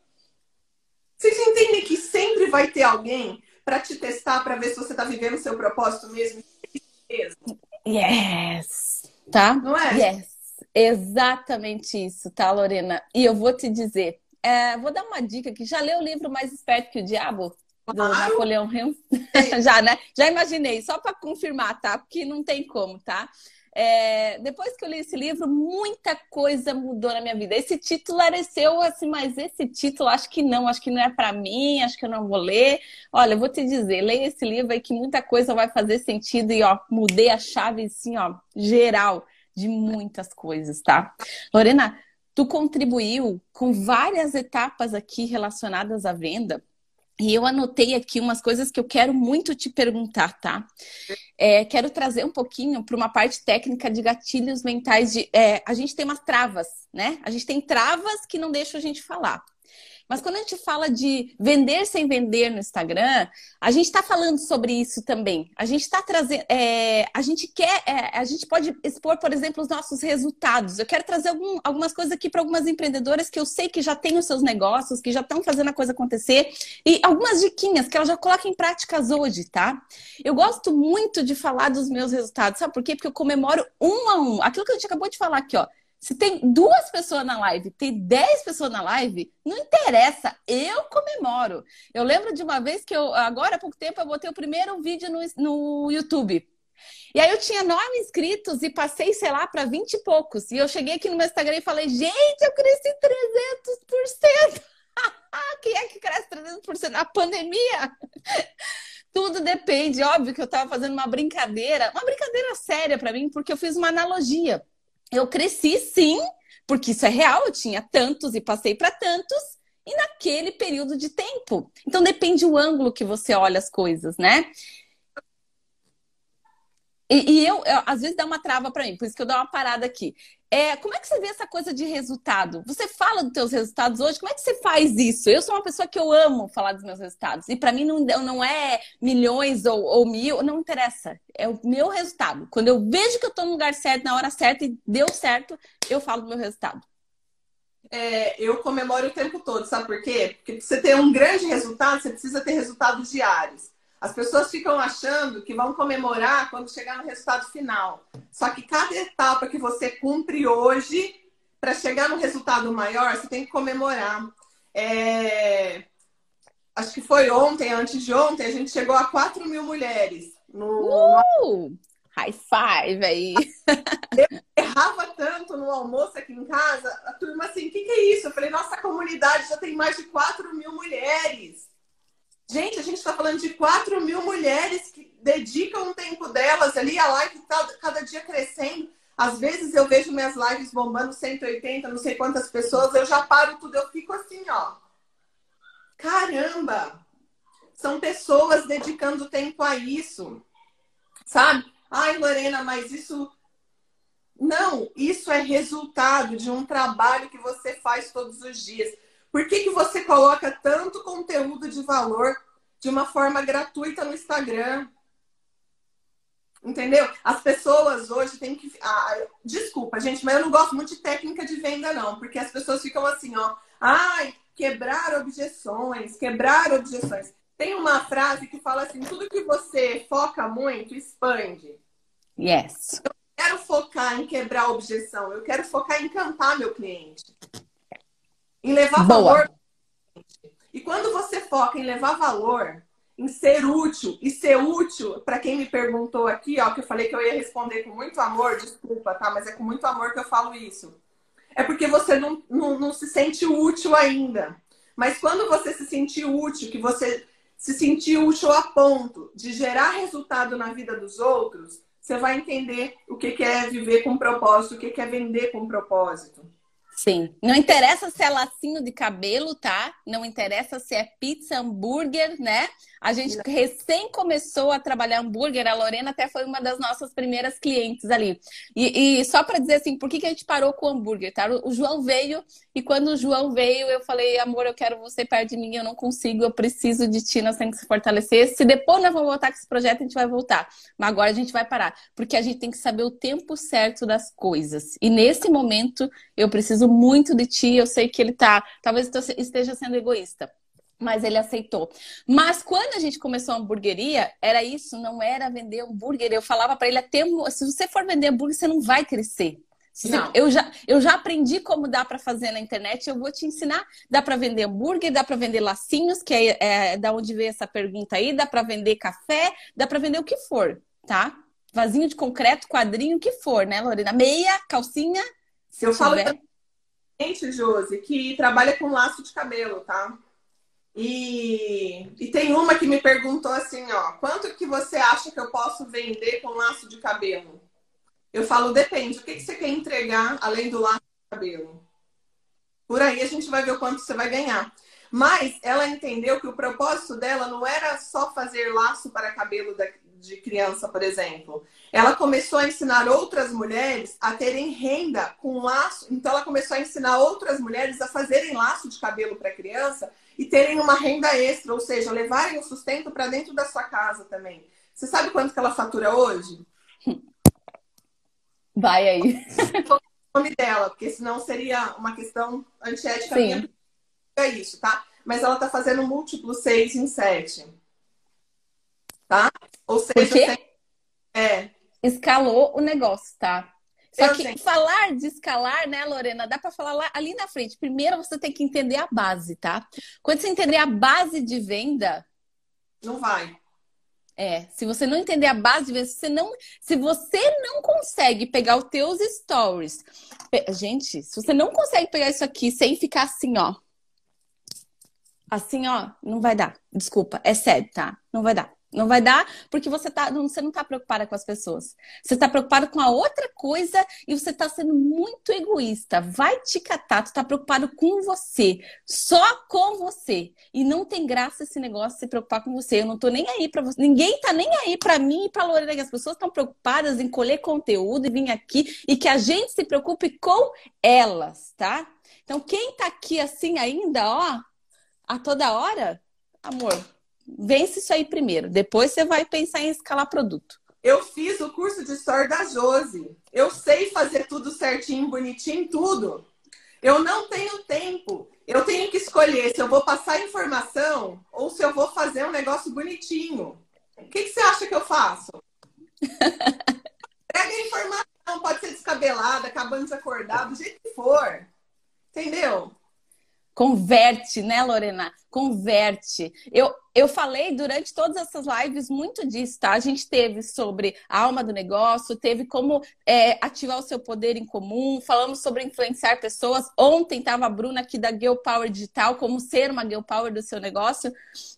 Vocês entendem que sempre vai ter alguém para te testar para ver se você está vivendo o seu propósito mesmo? Yes. Tá? Não é? Yes. Exatamente isso, tá, Lorena? E eu vou te dizer, é, vou dar uma dica que já leu o livro Mais Esperto que o Diabo? Do Napoleão Hill? [laughs] já, né? Já imaginei, só para confirmar, tá? Porque não tem como, tá? É, depois que eu li esse livro, muita coisa mudou na minha vida. Esse título era seu, assim, mas esse título acho que não, acho que não é para mim, acho que eu não vou ler. Olha, eu vou te dizer, leia esse livro aí que muita coisa vai fazer sentido e ó, mudei a chave assim, ó, geral de muitas coisas, tá? Lorena, tu contribuiu com várias etapas aqui relacionadas à venda. E eu anotei aqui umas coisas que eu quero muito te perguntar, tá? É, quero trazer um pouquinho para uma parte técnica de gatilhos mentais. De, é, a gente tem umas travas, né? A gente tem travas que não deixam a gente falar. Mas quando a gente fala de vender sem vender no Instagram, a gente está falando sobre isso também. A gente está trazendo, é, a gente quer, é, a gente pode expor, por exemplo, os nossos resultados. Eu quero trazer algum, algumas coisas aqui para algumas empreendedoras que eu sei que já têm os seus negócios, que já estão fazendo a coisa acontecer e algumas diquinhas que elas já colocam em práticas hoje, tá? Eu gosto muito de falar dos meus resultados, sabe por quê? Porque eu comemoro um a um. Aquilo que a gente acabou de falar aqui, ó. Se tem duas pessoas na live, tem dez pessoas na live, não interessa, eu comemoro. Eu lembro de uma vez que eu, agora há pouco tempo, eu botei o primeiro vídeo no, no YouTube. E aí eu tinha nove inscritos e passei, sei lá, para vinte e poucos. E eu cheguei aqui no meu Instagram e falei, gente, eu cresci 300%. [laughs] Quem é que cresce 300% na pandemia? [laughs] Tudo depende. Óbvio que eu estava fazendo uma brincadeira, uma brincadeira séria para mim, porque eu fiz uma analogia eu cresci sim, porque isso é real, eu tinha tantos e passei para tantos, e naquele período de tempo. Então depende o ângulo que você olha as coisas, né? E, e eu, eu, às vezes, dá uma trava para mim, por isso que eu dou uma parada aqui. É, como é que você vê essa coisa de resultado? Você fala dos seus resultados hoje, como é que você faz isso? Eu sou uma pessoa que eu amo falar dos meus resultados. E para mim não, não é milhões ou, ou, mil, não interessa. É o meu resultado. Quando eu vejo que eu estou no lugar certo, na hora certa e deu certo, eu falo do meu resultado. É, eu comemoro o tempo todo, sabe por quê? Porque pra você ter um grande resultado, você precisa ter resultados diários. As pessoas ficam achando que vão comemorar quando chegar no resultado final. Só que cada etapa que você cumpre hoje, para chegar no resultado maior, você tem que comemorar. É... Acho que foi ontem, antes de ontem, a gente chegou a 4 mil mulheres. No... Uh! High five aí! Eu errava tanto no almoço aqui em casa, a turma assim, o que, que é isso? Eu falei, nossa comunidade já tem mais de 4 mil mulheres. Gente, a gente está falando de 4 mil mulheres que dedicam um tempo delas ali, a live está cada dia crescendo. Às vezes eu vejo minhas lives bombando 180, não sei quantas pessoas, eu já paro tudo, eu fico assim, ó. Caramba! São pessoas dedicando tempo a isso. Sabe? Ai, Lorena, mas isso. Não, isso é resultado de um trabalho que você faz todos os dias. Por que, que você coloca tanto conteúdo de valor de uma forma gratuita no Instagram? Entendeu? As pessoas hoje têm que. Ah, desculpa, gente, mas eu não gosto muito de técnica de venda, não, porque as pessoas ficam assim, ó. Ai, quebrar objeções, quebrar objeções. Tem uma frase que fala assim: tudo que você foca muito, expande. Yes. Eu quero focar em quebrar objeção, eu quero focar em encantar meu cliente em levar Boa. valor. E quando você foca em levar valor, em ser útil, e ser útil, para quem me perguntou aqui, ó, que eu falei que eu ia responder com muito amor, desculpa, tá? Mas é com muito amor que eu falo isso. É porque você não, não, não se sente útil ainda. Mas quando você se sentir útil, que você se sentir útil a ponto de gerar resultado na vida dos outros, você vai entender o que é viver com propósito, o que é vender com propósito. Sim. Não interessa se é lacinho de cabelo, tá? Não interessa se é pizza, hambúrguer, né? A gente recém começou a trabalhar hambúrguer, a Lorena até foi uma das nossas primeiras clientes ali. E, e só para dizer assim, por que, que a gente parou com o hambúrguer, tá? O João veio e quando o João veio, eu falei, amor, eu quero você perto de mim, eu não consigo, eu preciso de ti, nós temos que se fortalecer. Se depois nós vamos voltar com esse projeto, a gente vai voltar. Mas agora a gente vai parar, porque a gente tem que saber o tempo certo das coisas. E nesse momento, eu preciso muito de ti, eu sei que ele tá, talvez esteja sendo egoísta mas ele aceitou. Mas quando a gente começou a hamburgueria, era isso, não era vender hambúrguer. Eu falava para ele até se você for vender hambúrguer, você não vai crescer. Você, eu, já, eu já aprendi como dá para fazer na internet, eu vou te ensinar. Dá para vender hambúrguer, dá para vender lacinhos, que é, é, da onde veio essa pergunta aí, dá para vender café, dá para vender o que for, tá? Vasinho de concreto, quadrinho, o que for, né, Lorena? Meia, calcinha. Se eu falo gente, Josi, que trabalha com laço de cabelo, tá? E, e tem uma que me perguntou assim, ó, quanto que você acha que eu posso vender com laço de cabelo? Eu falo, depende, o que, que você quer entregar além do laço de cabelo? Por aí a gente vai ver o quanto você vai ganhar. Mas ela entendeu que o propósito dela não era só fazer laço para cabelo de criança, por exemplo. Ela começou a ensinar outras mulheres a terem renda com laço. Então, ela começou a ensinar outras mulheres a fazerem laço de cabelo para criança e terem uma renda extra, ou seja, levarem o sustento para dentro da sua casa também. Você sabe quanto que ela fatura hoje? Vai aí. o nome dela, porque senão seria uma questão antiética Sim. minha. É isso, tá? Mas ela tá fazendo múltiplo 6 em 7. Tá? Ou seja, é. Escalou o negócio, tá? Só eu que sei. falar de escalar, né, Lorena, dá para falar lá, ali na frente. Primeiro você tem que entender a base, tá? Quando você entender a base de venda, não vai. É, se você não entender a base de venda, se você não, se você não consegue pegar os teus stories, gente, se você não consegue pegar isso aqui sem ficar assim, ó, assim, ó, não vai dar. Desculpa, é sério, tá? Não vai dar. Não vai dar porque você, tá, você não está preocupada com as pessoas. Você está preocupado com a outra coisa e você está sendo muito egoísta. Vai te catar, tu está preocupado com você, só com você. E não tem graça esse negócio de se preocupar com você. Eu não estou nem aí para você. Ninguém está nem aí para mim e para Lorena. As pessoas estão preocupadas em colher conteúdo e vir aqui e que a gente se preocupe com elas, tá? Então, quem está aqui assim ainda, ó, a toda hora, amor, vence isso aí primeiro. Depois você vai pensar em escalar produto. Eu fiz o curso de história da Josi. Eu sei fazer tudo certinho, bonitinho, tudo. Eu não tenho tempo. Eu tenho que escolher se eu vou passar informação ou se eu vou fazer um negócio bonitinho. O que, que você acha que eu faço? [laughs] Pega a informação, pode ser descabelada, acabando de acordar, do jeito que for. Entendeu? Converte, né, Lorena? Converte. Eu, eu falei durante todas essas lives muito disso, tá? A gente teve sobre a alma do negócio, teve como é, ativar o seu poder em comum, falamos sobre influenciar pessoas. Ontem estava a Bruna aqui da Girl Power Digital, como ser uma Girl Power do seu negócio.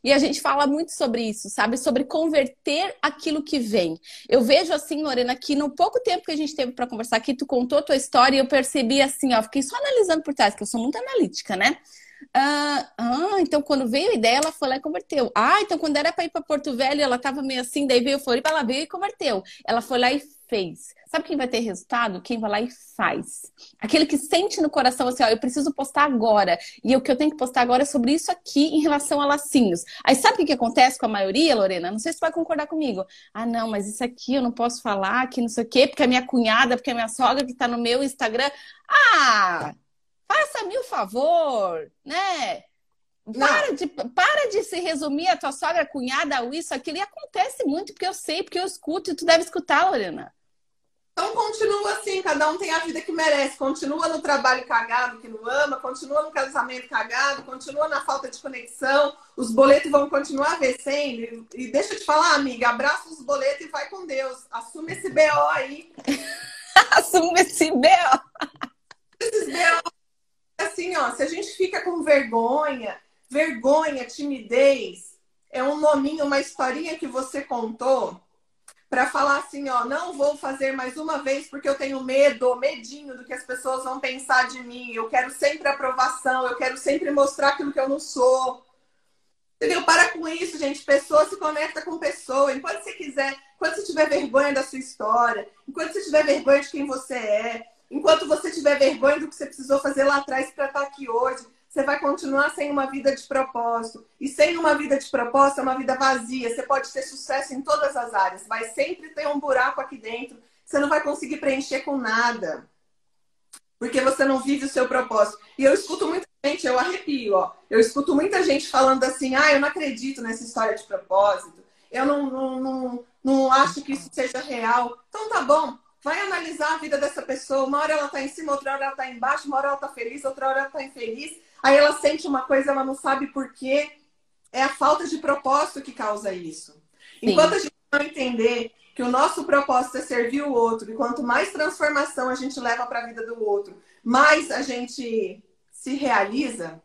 E a gente fala muito sobre isso, sabe? Sobre converter aquilo que vem. Eu vejo assim, Lorena, que no pouco tempo que a gente teve para conversar aqui, tu contou tua história e eu percebi assim, ó, fiquei só analisando por trás, que eu sou muito analítica, né? Ah, ah, então quando veio a ideia, ela foi lá e converteu. Ah, então quando era para ir para Porto Velho, ela tava meio assim, daí veio Floripa, ela veio e converteu. Ela foi lá e fez. Sabe quem vai ter resultado? Quem vai lá e faz. Aquele que sente no coração assim, ó, eu preciso postar agora. E o que eu tenho que postar agora é sobre isso aqui em relação a lacinhos. Aí sabe o que, que acontece com a maioria, Lorena? Não sei se você vai concordar comigo. Ah, não, mas isso aqui eu não posso falar, que não sei o quê, porque a minha cunhada, porque a minha sogra que tá no meu Instagram. Ah, Faça-me o favor, né? Para de, para de se resumir a tua sogra, cunhada, isso, aquilo. E acontece muito, porque eu sei, porque eu escuto e tu deve escutar, Lorena. Então continua assim, cada um tem a vida que merece. Continua no trabalho cagado que não ama, continua no casamento cagado, continua na falta de conexão. Os boletos vão continuar vencendo. E deixa eu te falar, amiga, abraça os boletos e vai com Deus. Assume esse BO aí. [laughs] Assume esse BO. Esses BO assim, ó, se a gente fica com vergonha, vergonha, timidez, é um nominho, uma historinha que você contou para falar assim, ó, não vou fazer mais uma vez porque eu tenho medo, medinho do que as pessoas vão pensar de mim. Eu quero sempre aprovação, eu quero sempre mostrar aquilo que eu não sou. Entendeu? Para com isso, gente. Pessoa se conecta com pessoa. Enquanto você quiser, enquanto você tiver vergonha da sua história, enquanto você tiver vergonha de quem você é, Enquanto você tiver vergonha do que você precisou fazer lá atrás para estar aqui hoje, você vai continuar sem uma vida de propósito. E sem uma vida de propósito é uma vida vazia. Você pode ter sucesso em todas as áreas, vai sempre ter um buraco aqui dentro. Você não vai conseguir preencher com nada. Porque você não vive o seu propósito. E eu escuto muita gente, eu arrepio, ó. Eu escuto muita gente falando assim: ah, eu não acredito nessa história de propósito. Eu não, não, não, não acho que isso seja real. Então tá bom, vai analisar a vida dessa pessoa. Uma hora ela tá em cima, outra hora ela tá embaixo, uma hora ela tá feliz, outra hora ela tá infeliz. Aí ela sente uma coisa, ela não sabe por quê. É a falta de propósito que causa isso. Sim. Enquanto a gente não entender que o nosso propósito é servir o outro, e quanto mais transformação a gente leva para a vida do outro, mais a gente se realiza,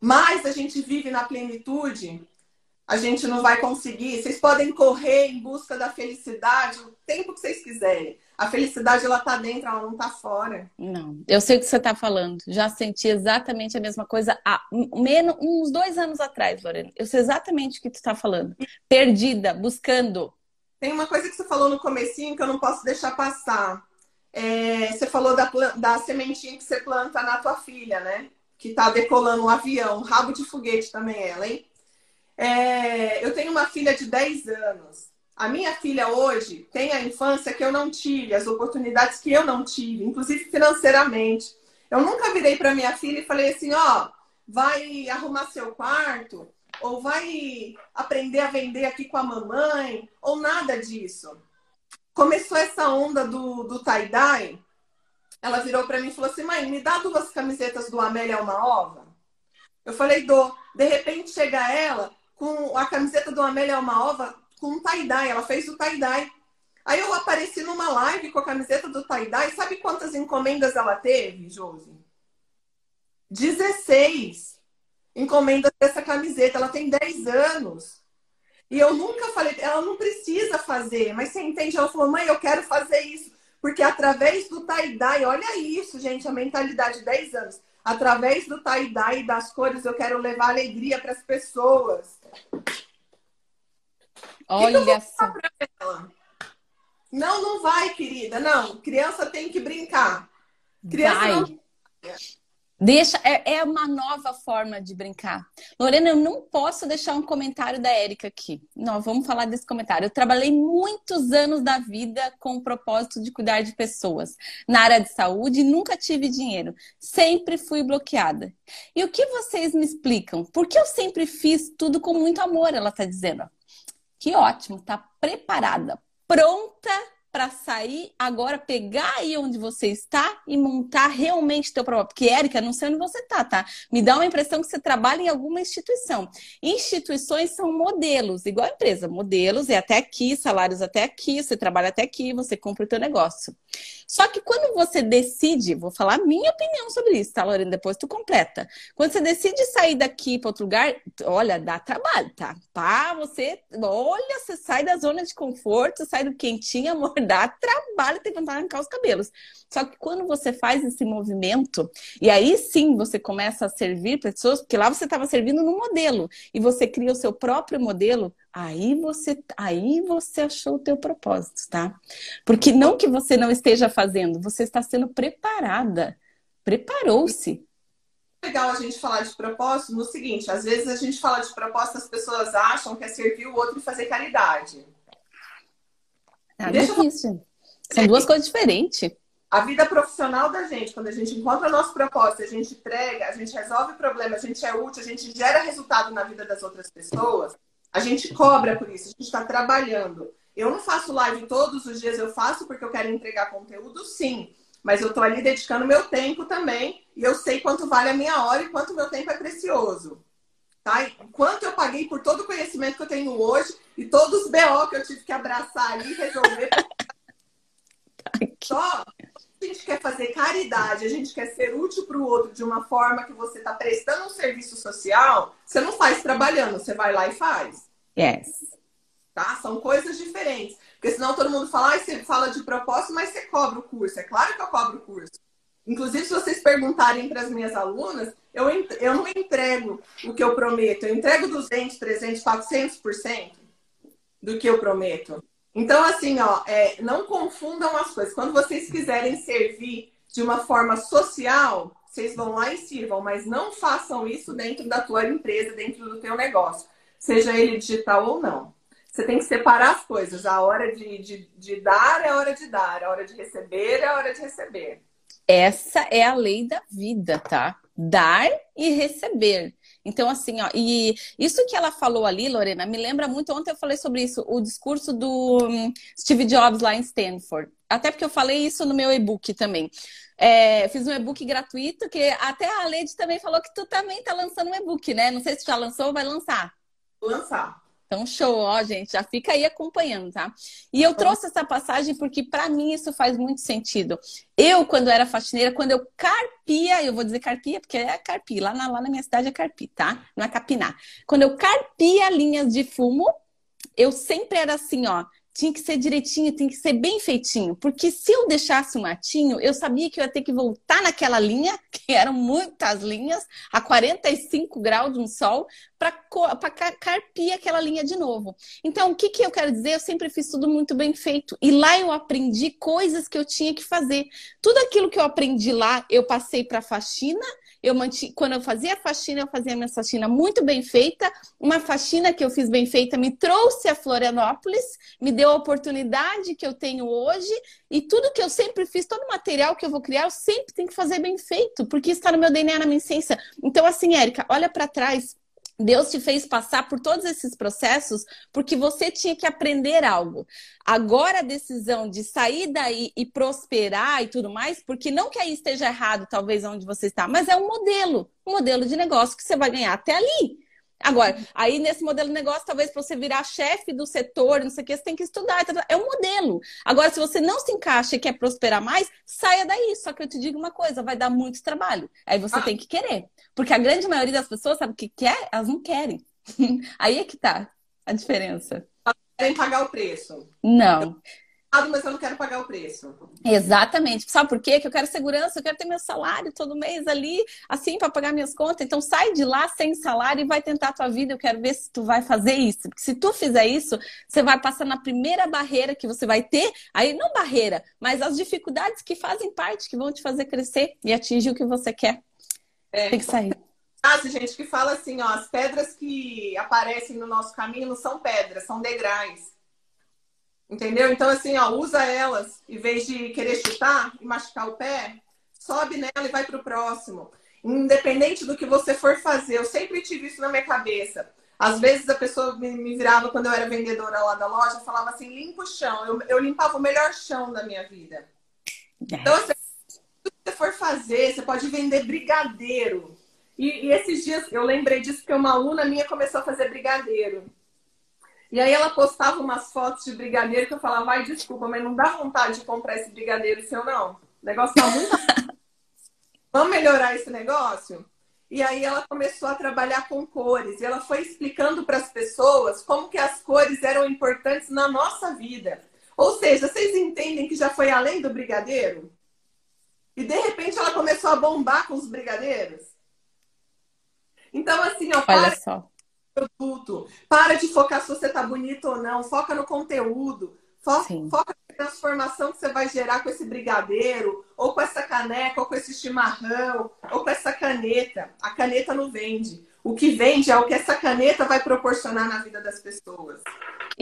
mais a gente vive na plenitude, a gente não vai conseguir. Vocês podem correr em busca da felicidade tempo que vocês quiserem. A felicidade ela tá dentro, ela não tá fora. Não, eu sei o que você tá falando. Já senti exatamente a mesma coisa há menos uns dois anos atrás, Lorena. Eu sei exatamente o que tu tá falando. Perdida, buscando. Tem uma coisa que você falou no comecinho que eu não posso deixar passar. É, você falou da, da sementinha que você planta na tua filha, né? Que tá decolando um avião, rabo de foguete também ela, hein? É, eu tenho uma filha de 10 anos. A minha filha hoje tem a infância que eu não tive, as oportunidades que eu não tive, inclusive financeiramente. Eu nunca virei para minha filha e falei assim: ó, vai arrumar seu quarto, ou vai aprender a vender aqui com a mamãe, ou nada disso. Começou essa onda do, do tie-dye. Ela virou para mim e falou assim: mãe, me dá duas camisetas do Amélia Uma Ova. Eu falei: dou. De repente chega ela, com a camiseta do Amélia Almaova com um tie-dye. Ela fez o tie-dye. Aí eu apareci numa live com a camiseta do tie-dye. Sabe quantas encomendas ela teve, Josi? 16 encomendas dessa camiseta. Ela tem 10 anos. E eu nunca falei, ela não precisa fazer, mas você entende? Ela falou, mãe, eu quero fazer isso. Porque através do tie-dye, olha isso, gente, a mentalidade de 10 anos. Através do tie-dye e das cores, eu quero levar alegria para as pessoas. Olha só. Não, não vai, querida. Não, criança tem que brincar. Criança vai. não Deixa, é, é, uma nova forma de brincar. Lorena, eu não posso deixar um comentário da Érica aqui. Não, vamos falar desse comentário. Eu trabalhei muitos anos da vida com o propósito de cuidar de pessoas na área de saúde e nunca tive dinheiro. Sempre fui bloqueada. E o que vocês me explicam? Porque eu sempre fiz tudo com muito amor, ela está dizendo. Que ótimo, tá preparada, pronta para sair agora, pegar aí onde você está e montar realmente teu próprio. Porque, Érica, não sei onde você tá, tá? Me dá uma impressão que você trabalha em alguma instituição. Instituições são modelos, igual a empresa. Modelos é até aqui, salários até aqui, você trabalha até aqui, você compra o teu negócio. Só que quando você decide, vou falar a minha opinião sobre isso, tá, Lorena? Depois tu completa. Quando você decide sair daqui para outro lugar, olha, dá trabalho, tá? Pá, você, olha, você sai da zona de conforto, sai do quentinho, amor, [laughs] dá trabalho, tem vontade de arrancar os cabelos. Só que quando você faz esse movimento, e aí sim você começa a servir pessoas, porque lá você estava servindo no modelo, e você cria o seu próprio modelo, aí você aí você achou o teu propósito, tá? Porque não que você não esteja fazendo, você está sendo preparada. Preparou-se. Legal a gente falar de propósito no seguinte, às vezes a gente fala de propósito, as pessoas acham que é servir o outro e fazer caridade. Nada Deixa difícil. São duas coisas diferentes. A vida profissional da gente, quando a gente encontra o nosso propósito, a gente entrega, a gente resolve problemas, a gente é útil, a gente gera resultado na vida das outras pessoas, a gente cobra por isso, a gente está trabalhando. Eu não faço live todos os dias, eu faço porque eu quero entregar conteúdo, sim. Mas eu estou ali dedicando meu tempo também e eu sei quanto vale a minha hora e quanto meu tempo é precioso. Tá? Quanto eu paguei por todo o conhecimento que eu tenho hoje e todos os BO que eu tive que abraçar ali e resolver. [laughs] Só a gente quer fazer caridade, a gente quer ser útil para o outro de uma forma que você está prestando um serviço social, você não faz trabalhando, você vai lá e faz. Yes. Tá? São coisas diferentes. Porque senão todo mundo fala, ah, você fala de propósito, mas você cobra o curso. É claro que eu cobro o curso. Inclusive, se vocês perguntarem para as minhas alunas, eu, eu não entrego o que eu prometo. Eu entrego 200, 300, 400% do que eu prometo. Então, assim, ó, é, não confundam as coisas. Quando vocês quiserem servir de uma forma social, vocês vão lá e sirvam, mas não façam isso dentro da tua empresa, dentro do teu negócio, seja ele digital ou não. Você tem que separar as coisas. A hora de, de, de dar é a hora de dar, a hora de receber é a hora de receber. Essa é a lei da vida, tá? Dar e receber. Então, assim, ó, e isso que ela falou ali, Lorena, me lembra muito, ontem eu falei sobre isso, o discurso do hum, Steve Jobs lá em Stanford. Até porque eu falei isso no meu e-book também. É, fiz um e-book gratuito, que até a Lady também falou que tu também tá lançando um e-book, né? Não sei se já lançou ou vai lançar. Lançar. Então, show, ó, gente, já fica aí acompanhando, tá? E eu trouxe essa passagem porque para mim isso faz muito sentido. Eu, quando era faxineira, quando eu carpia, eu vou dizer carpia porque é carpi, lá na, lá na minha cidade é carpi, tá? Não é capinar. Quando eu carpia linhas de fumo, eu sempre era assim, ó, tinha que ser direitinho, tem que ser bem feitinho. Porque se eu deixasse um matinho, eu sabia que eu ia ter que voltar naquela linha, [laughs] que eram muitas linhas, a 45 graus de um sol, para carpir aquela linha de novo. Então, o que, que eu quero dizer? Eu sempre fiz tudo muito bem feito. E lá eu aprendi coisas que eu tinha que fazer. Tudo aquilo que eu aprendi lá, eu passei para faxina eu manti... Quando eu fazia faxina, eu fazia minha faxina muito bem feita. Uma faxina que eu fiz bem feita me trouxe a Florianópolis, me deu a oportunidade que eu tenho hoje. E tudo que eu sempre fiz, todo material que eu vou criar, eu sempre tenho que fazer bem feito, porque está no meu DNA, na minha essência. Então, assim, Érica, olha para trás Deus te fez passar por todos esses processos porque você tinha que aprender algo. Agora a decisão de sair daí e prosperar e tudo mais, porque não que aí esteja errado, talvez onde você está, mas é um modelo, um modelo de negócio que você vai ganhar até ali. Agora, aí nesse modelo de negócio, talvez para você virar chefe do setor, não sei o que, você tem que estudar. É um modelo. Agora, se você não se encaixa e quer prosperar mais, saia daí. Só que eu te digo uma coisa, vai dar muito trabalho. Aí você ah. tem que querer. Porque a grande maioria das pessoas, sabe o que quer? Elas não querem. [laughs] aí é que tá. a diferença? Querem pagar o preço. Não mas eu não quero pagar o preço. Exatamente. Sabe por quê? Que eu quero segurança, eu quero ter meu salário todo mês ali, assim, para pagar minhas contas. Então sai de lá sem salário e vai tentar a tua vida. Eu quero ver se tu vai fazer isso. Porque se tu fizer isso, você vai passar na primeira barreira que você vai ter, aí não barreira, mas as dificuldades que fazem parte, que vão te fazer crescer e atingir o que você quer. É. Tem que sair. Ah, gente que fala assim, ó, as pedras que aparecem no nosso caminho não são pedras, são degraus. Entendeu? Então, assim, ó, usa elas, em vez de querer chutar e machucar o pé, sobe nela e vai para o próximo. Independente do que você for fazer, eu sempre tive isso na minha cabeça. Às vezes a pessoa me, virava quando eu era vendedora lá da loja, falava assim: limpa o chão. Eu, eu limpava o melhor chão da minha vida. Yes. Então, assim, se você for fazer, você pode vender brigadeiro. E, e esses dias eu lembrei disso porque uma aluna minha começou a fazer brigadeiro. E aí ela postava umas fotos de brigadeiro que eu falava, vai, desculpa, mas não dá vontade de comprar esse brigadeiro seu, não. O negócio tá muito. [laughs] Vamos melhorar esse negócio? E aí ela começou a trabalhar com cores. E ela foi explicando para as pessoas como que as cores eram importantes na nossa vida. Ou seja, vocês entendem que já foi além do brigadeiro? E de repente ela começou a bombar com os brigadeiros. Então, assim, ó, Olha só produto. Para de focar se você tá bonito ou não. Foca no conteúdo. Foca, foca na transformação que você vai gerar com esse brigadeiro, ou com essa caneca, ou com esse chimarrão, ou com essa caneta. A caneta não vende. O que vende é o que essa caneta vai proporcionar na vida das pessoas.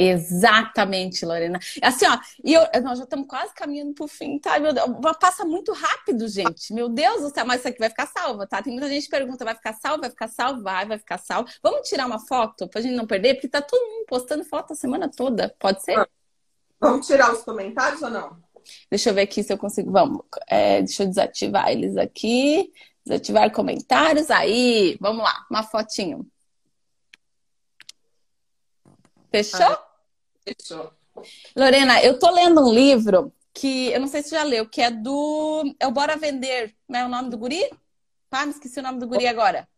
Exatamente, Lorena. Assim, ó, e eu, nós já estamos quase caminhando para o fim, tá? Meu Deus, passa muito rápido, gente. Meu Deus do céu, mas isso aqui vai ficar salva, tá? Tem muita gente que pergunta: vai ficar salvo? Vai ficar salvo? Vai, vai ficar salvo. Vamos tirar uma foto para a gente não perder, porque tá todo mundo postando foto a semana toda. Pode ser? Vamos tirar os comentários ou não? Deixa eu ver aqui se eu consigo. Vamos, é, deixa eu desativar eles aqui. Desativar comentários. Aí, vamos lá, uma fotinho. Fechou? Ah, fechou. Lorena, eu tô lendo um livro que eu não sei se já leu, que é do. É o Bora Vender. Não é o nome do guri? Ah, me esqueci o nome do guri agora.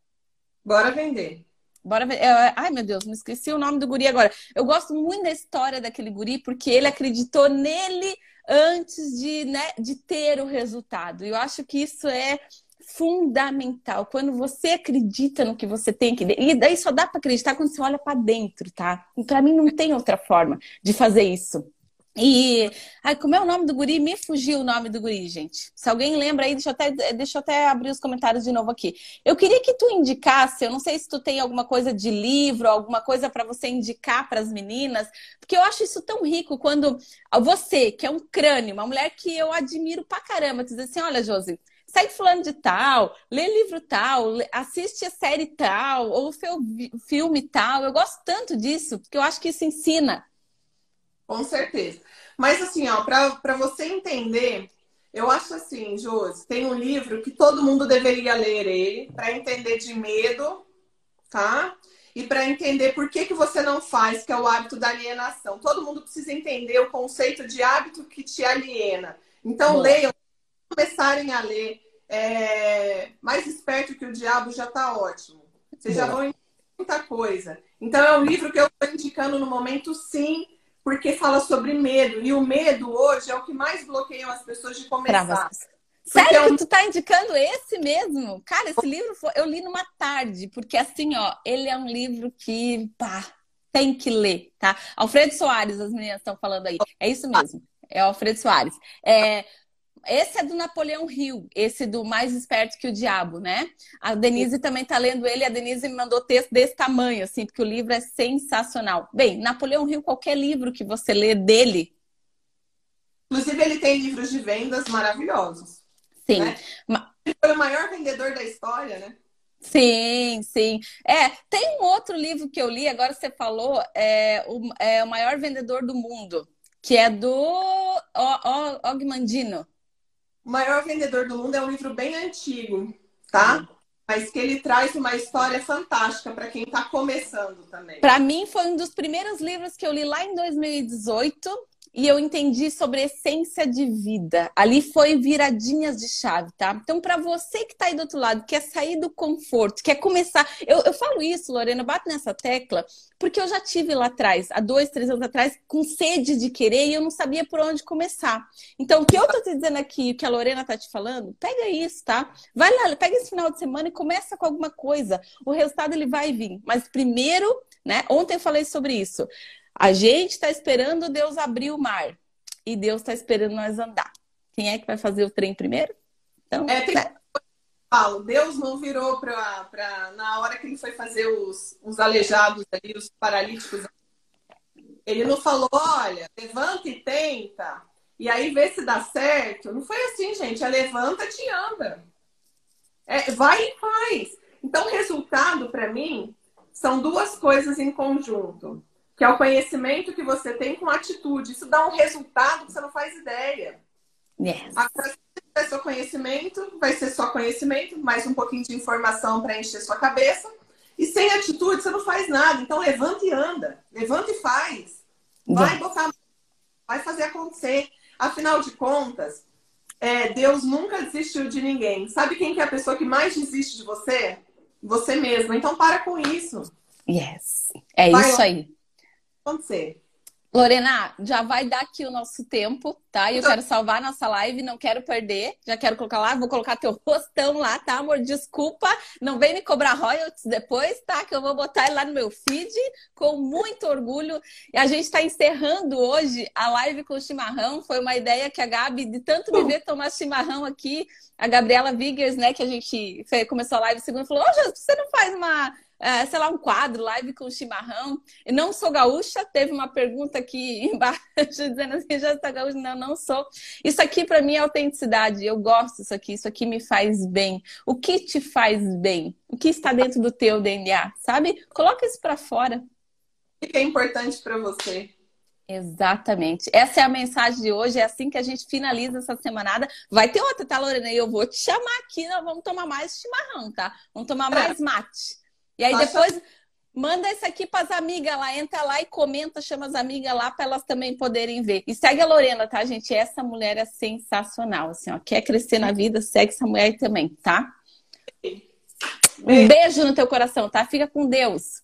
Bora vender. Bora ver. É, ai, meu Deus, me esqueci o nome do guri agora. Eu gosto muito da história daquele guri porque ele acreditou nele antes de, né, de ter o resultado. Eu acho que isso é fundamental. Quando você acredita no que você tem que. E daí só dá para acreditar quando você olha para dentro, tá? Para mim não tem outra forma de fazer isso. E. Ai, como é o nome do guri? Me fugiu o nome do guri, gente. Se alguém lembra aí, deixa eu até, deixa eu até abrir os comentários de novo aqui. Eu queria que tu indicasse, eu não sei se tu tem alguma coisa de livro, alguma coisa para você indicar para as meninas, porque eu acho isso tão rico quando você, que é um crânio, uma mulher que eu admiro pra caramba, tu diz assim: olha, Josi, segue fulano de tal, lê livro tal, assiste a série tal, ou filme tal. Eu gosto tanto disso, porque eu acho que isso ensina. Com certeza. Mas assim, ó, para você entender, eu acho assim, Josi, tem um livro que todo mundo deveria ler ele para entender de medo, tá? E para entender por que, que você não faz, que é o hábito da alienação. Todo mundo precisa entender o conceito de hábito que te aliena. Então, leiam começarem a ler é, Mais Esperto que o Diabo já está ótimo. Vocês já vão entender muita coisa. Então, é um livro que eu estou indicando no momento, sim, porque fala sobre medo. E o medo hoje é o que mais bloqueia as pessoas de começar. Sério é um... que tu tá indicando esse mesmo? Cara, esse livro foi... eu li numa tarde, porque assim, ó, ele é um livro que, pá, tem que ler, tá? Alfredo Soares, as meninas estão falando aí. É isso mesmo. É Alfredo Soares. É, esse é do Napoleão Hill, esse do Mais Esperto que o Diabo, né? A Denise também tá lendo ele, a Denise me mandou texto desse tamanho, assim, porque o livro é sensacional. Bem, Napoleão Hill, qualquer livro que você lê dele. Inclusive, ele tem livros de vendas maravilhosos. Sim. Né? Ele foi o maior vendedor da história, né? Sim, sim. É, tem um outro livro que eu li, agora você falou, é o, é o maior vendedor do mundo, que é do Ogmandino. O maior vendedor do mundo é um livro bem antigo, tá? Mas que ele traz uma história fantástica para quem está começando também. Para mim foi um dos primeiros livros que eu li lá em 2018 e eu entendi sobre essência de vida. Ali foi viradinhas de chave, tá? Então, para você que está aí do outro lado, quer sair do conforto, quer começar. Eu, eu falo isso, Lorena, bato nessa tecla, porque eu já tive lá atrás, há dois, três anos atrás, com sede de querer e eu não sabia por onde começar. Então, o que eu tô te dizendo aqui, o que a Lorena tá te falando, pega isso, tá? Vai lá, pega esse final de semana e começa com alguma coisa. O resultado ele vai vir. Mas primeiro, né? Ontem eu falei sobre isso. A gente está esperando Deus abrir o mar e Deus está esperando nós andar. Quem é que vai fazer o trem primeiro? Então, é, tem... né? Paulo, Deus não virou para na hora que ele foi fazer os, os aleijados ali, os paralíticos. Ele não falou, olha, levanta e tenta, e aí vê se dá certo. Não foi assim, gente. É levanta e anda. É, vai e faz. Então, resultado para mim são duas coisas em conjunto que é o conhecimento que você tem com atitude. Isso dá um resultado que você não faz ideia. Yes. A seu conhecimento, vai ser só conhecimento, mais um pouquinho de informação para encher sua cabeça. E sem atitude, você não faz nada. Então, levanta e anda. Levanta e faz. Vai botar. Vai fazer acontecer. Afinal de contas, é, Deus nunca desistiu de ninguém. Sabe quem que é a pessoa que mais desiste de você? Você mesmo. Então, para com isso. Yes. É vai isso aí acontecer. Lorena, já vai dar aqui o nosso tempo, tá? Eu então... quero salvar a nossa live, não quero perder. Já quero colocar lá, vou colocar teu [laughs] rostão lá, tá, amor? Desculpa, não vem me cobrar royalties depois, tá? Que eu vou botar ele lá no meu feed com muito orgulho. E a gente está encerrando hoje a live com o chimarrão. Foi uma ideia que a Gabi, de tanto me ver tomar chimarrão aqui, a Gabriela Viggers, né, que a gente começou a live segunda, falou: Ô, oh, Jesus, você não faz uma é, sei lá, um quadro, live com chimarrão. Eu não sou gaúcha, teve uma pergunta aqui [laughs] embaixo dizendo assim, já está gaúcha? Não, não sou. Isso aqui para mim é autenticidade, eu gosto disso aqui, isso aqui me faz bem. O que te faz bem? O que está dentro do teu DNA, sabe? Coloca isso para fora. O que é importante para você? Exatamente. Essa é a mensagem de hoje. É assim que a gente finaliza essa semanada. Vai ter outra, tá, Lorena? E eu vou te chamar aqui. Nós vamos tomar mais chimarrão, tá? Vamos tomar mais mate. E aí depois manda isso aqui para as amigas lá, entra lá e comenta, chama as amigas lá para elas também poderem ver. E segue a Lorena, tá, gente? Essa mulher é sensacional, assim, ó. Quer crescer na vida, segue essa mulher aí também, tá? Um beijo no teu coração, tá? Fica com Deus.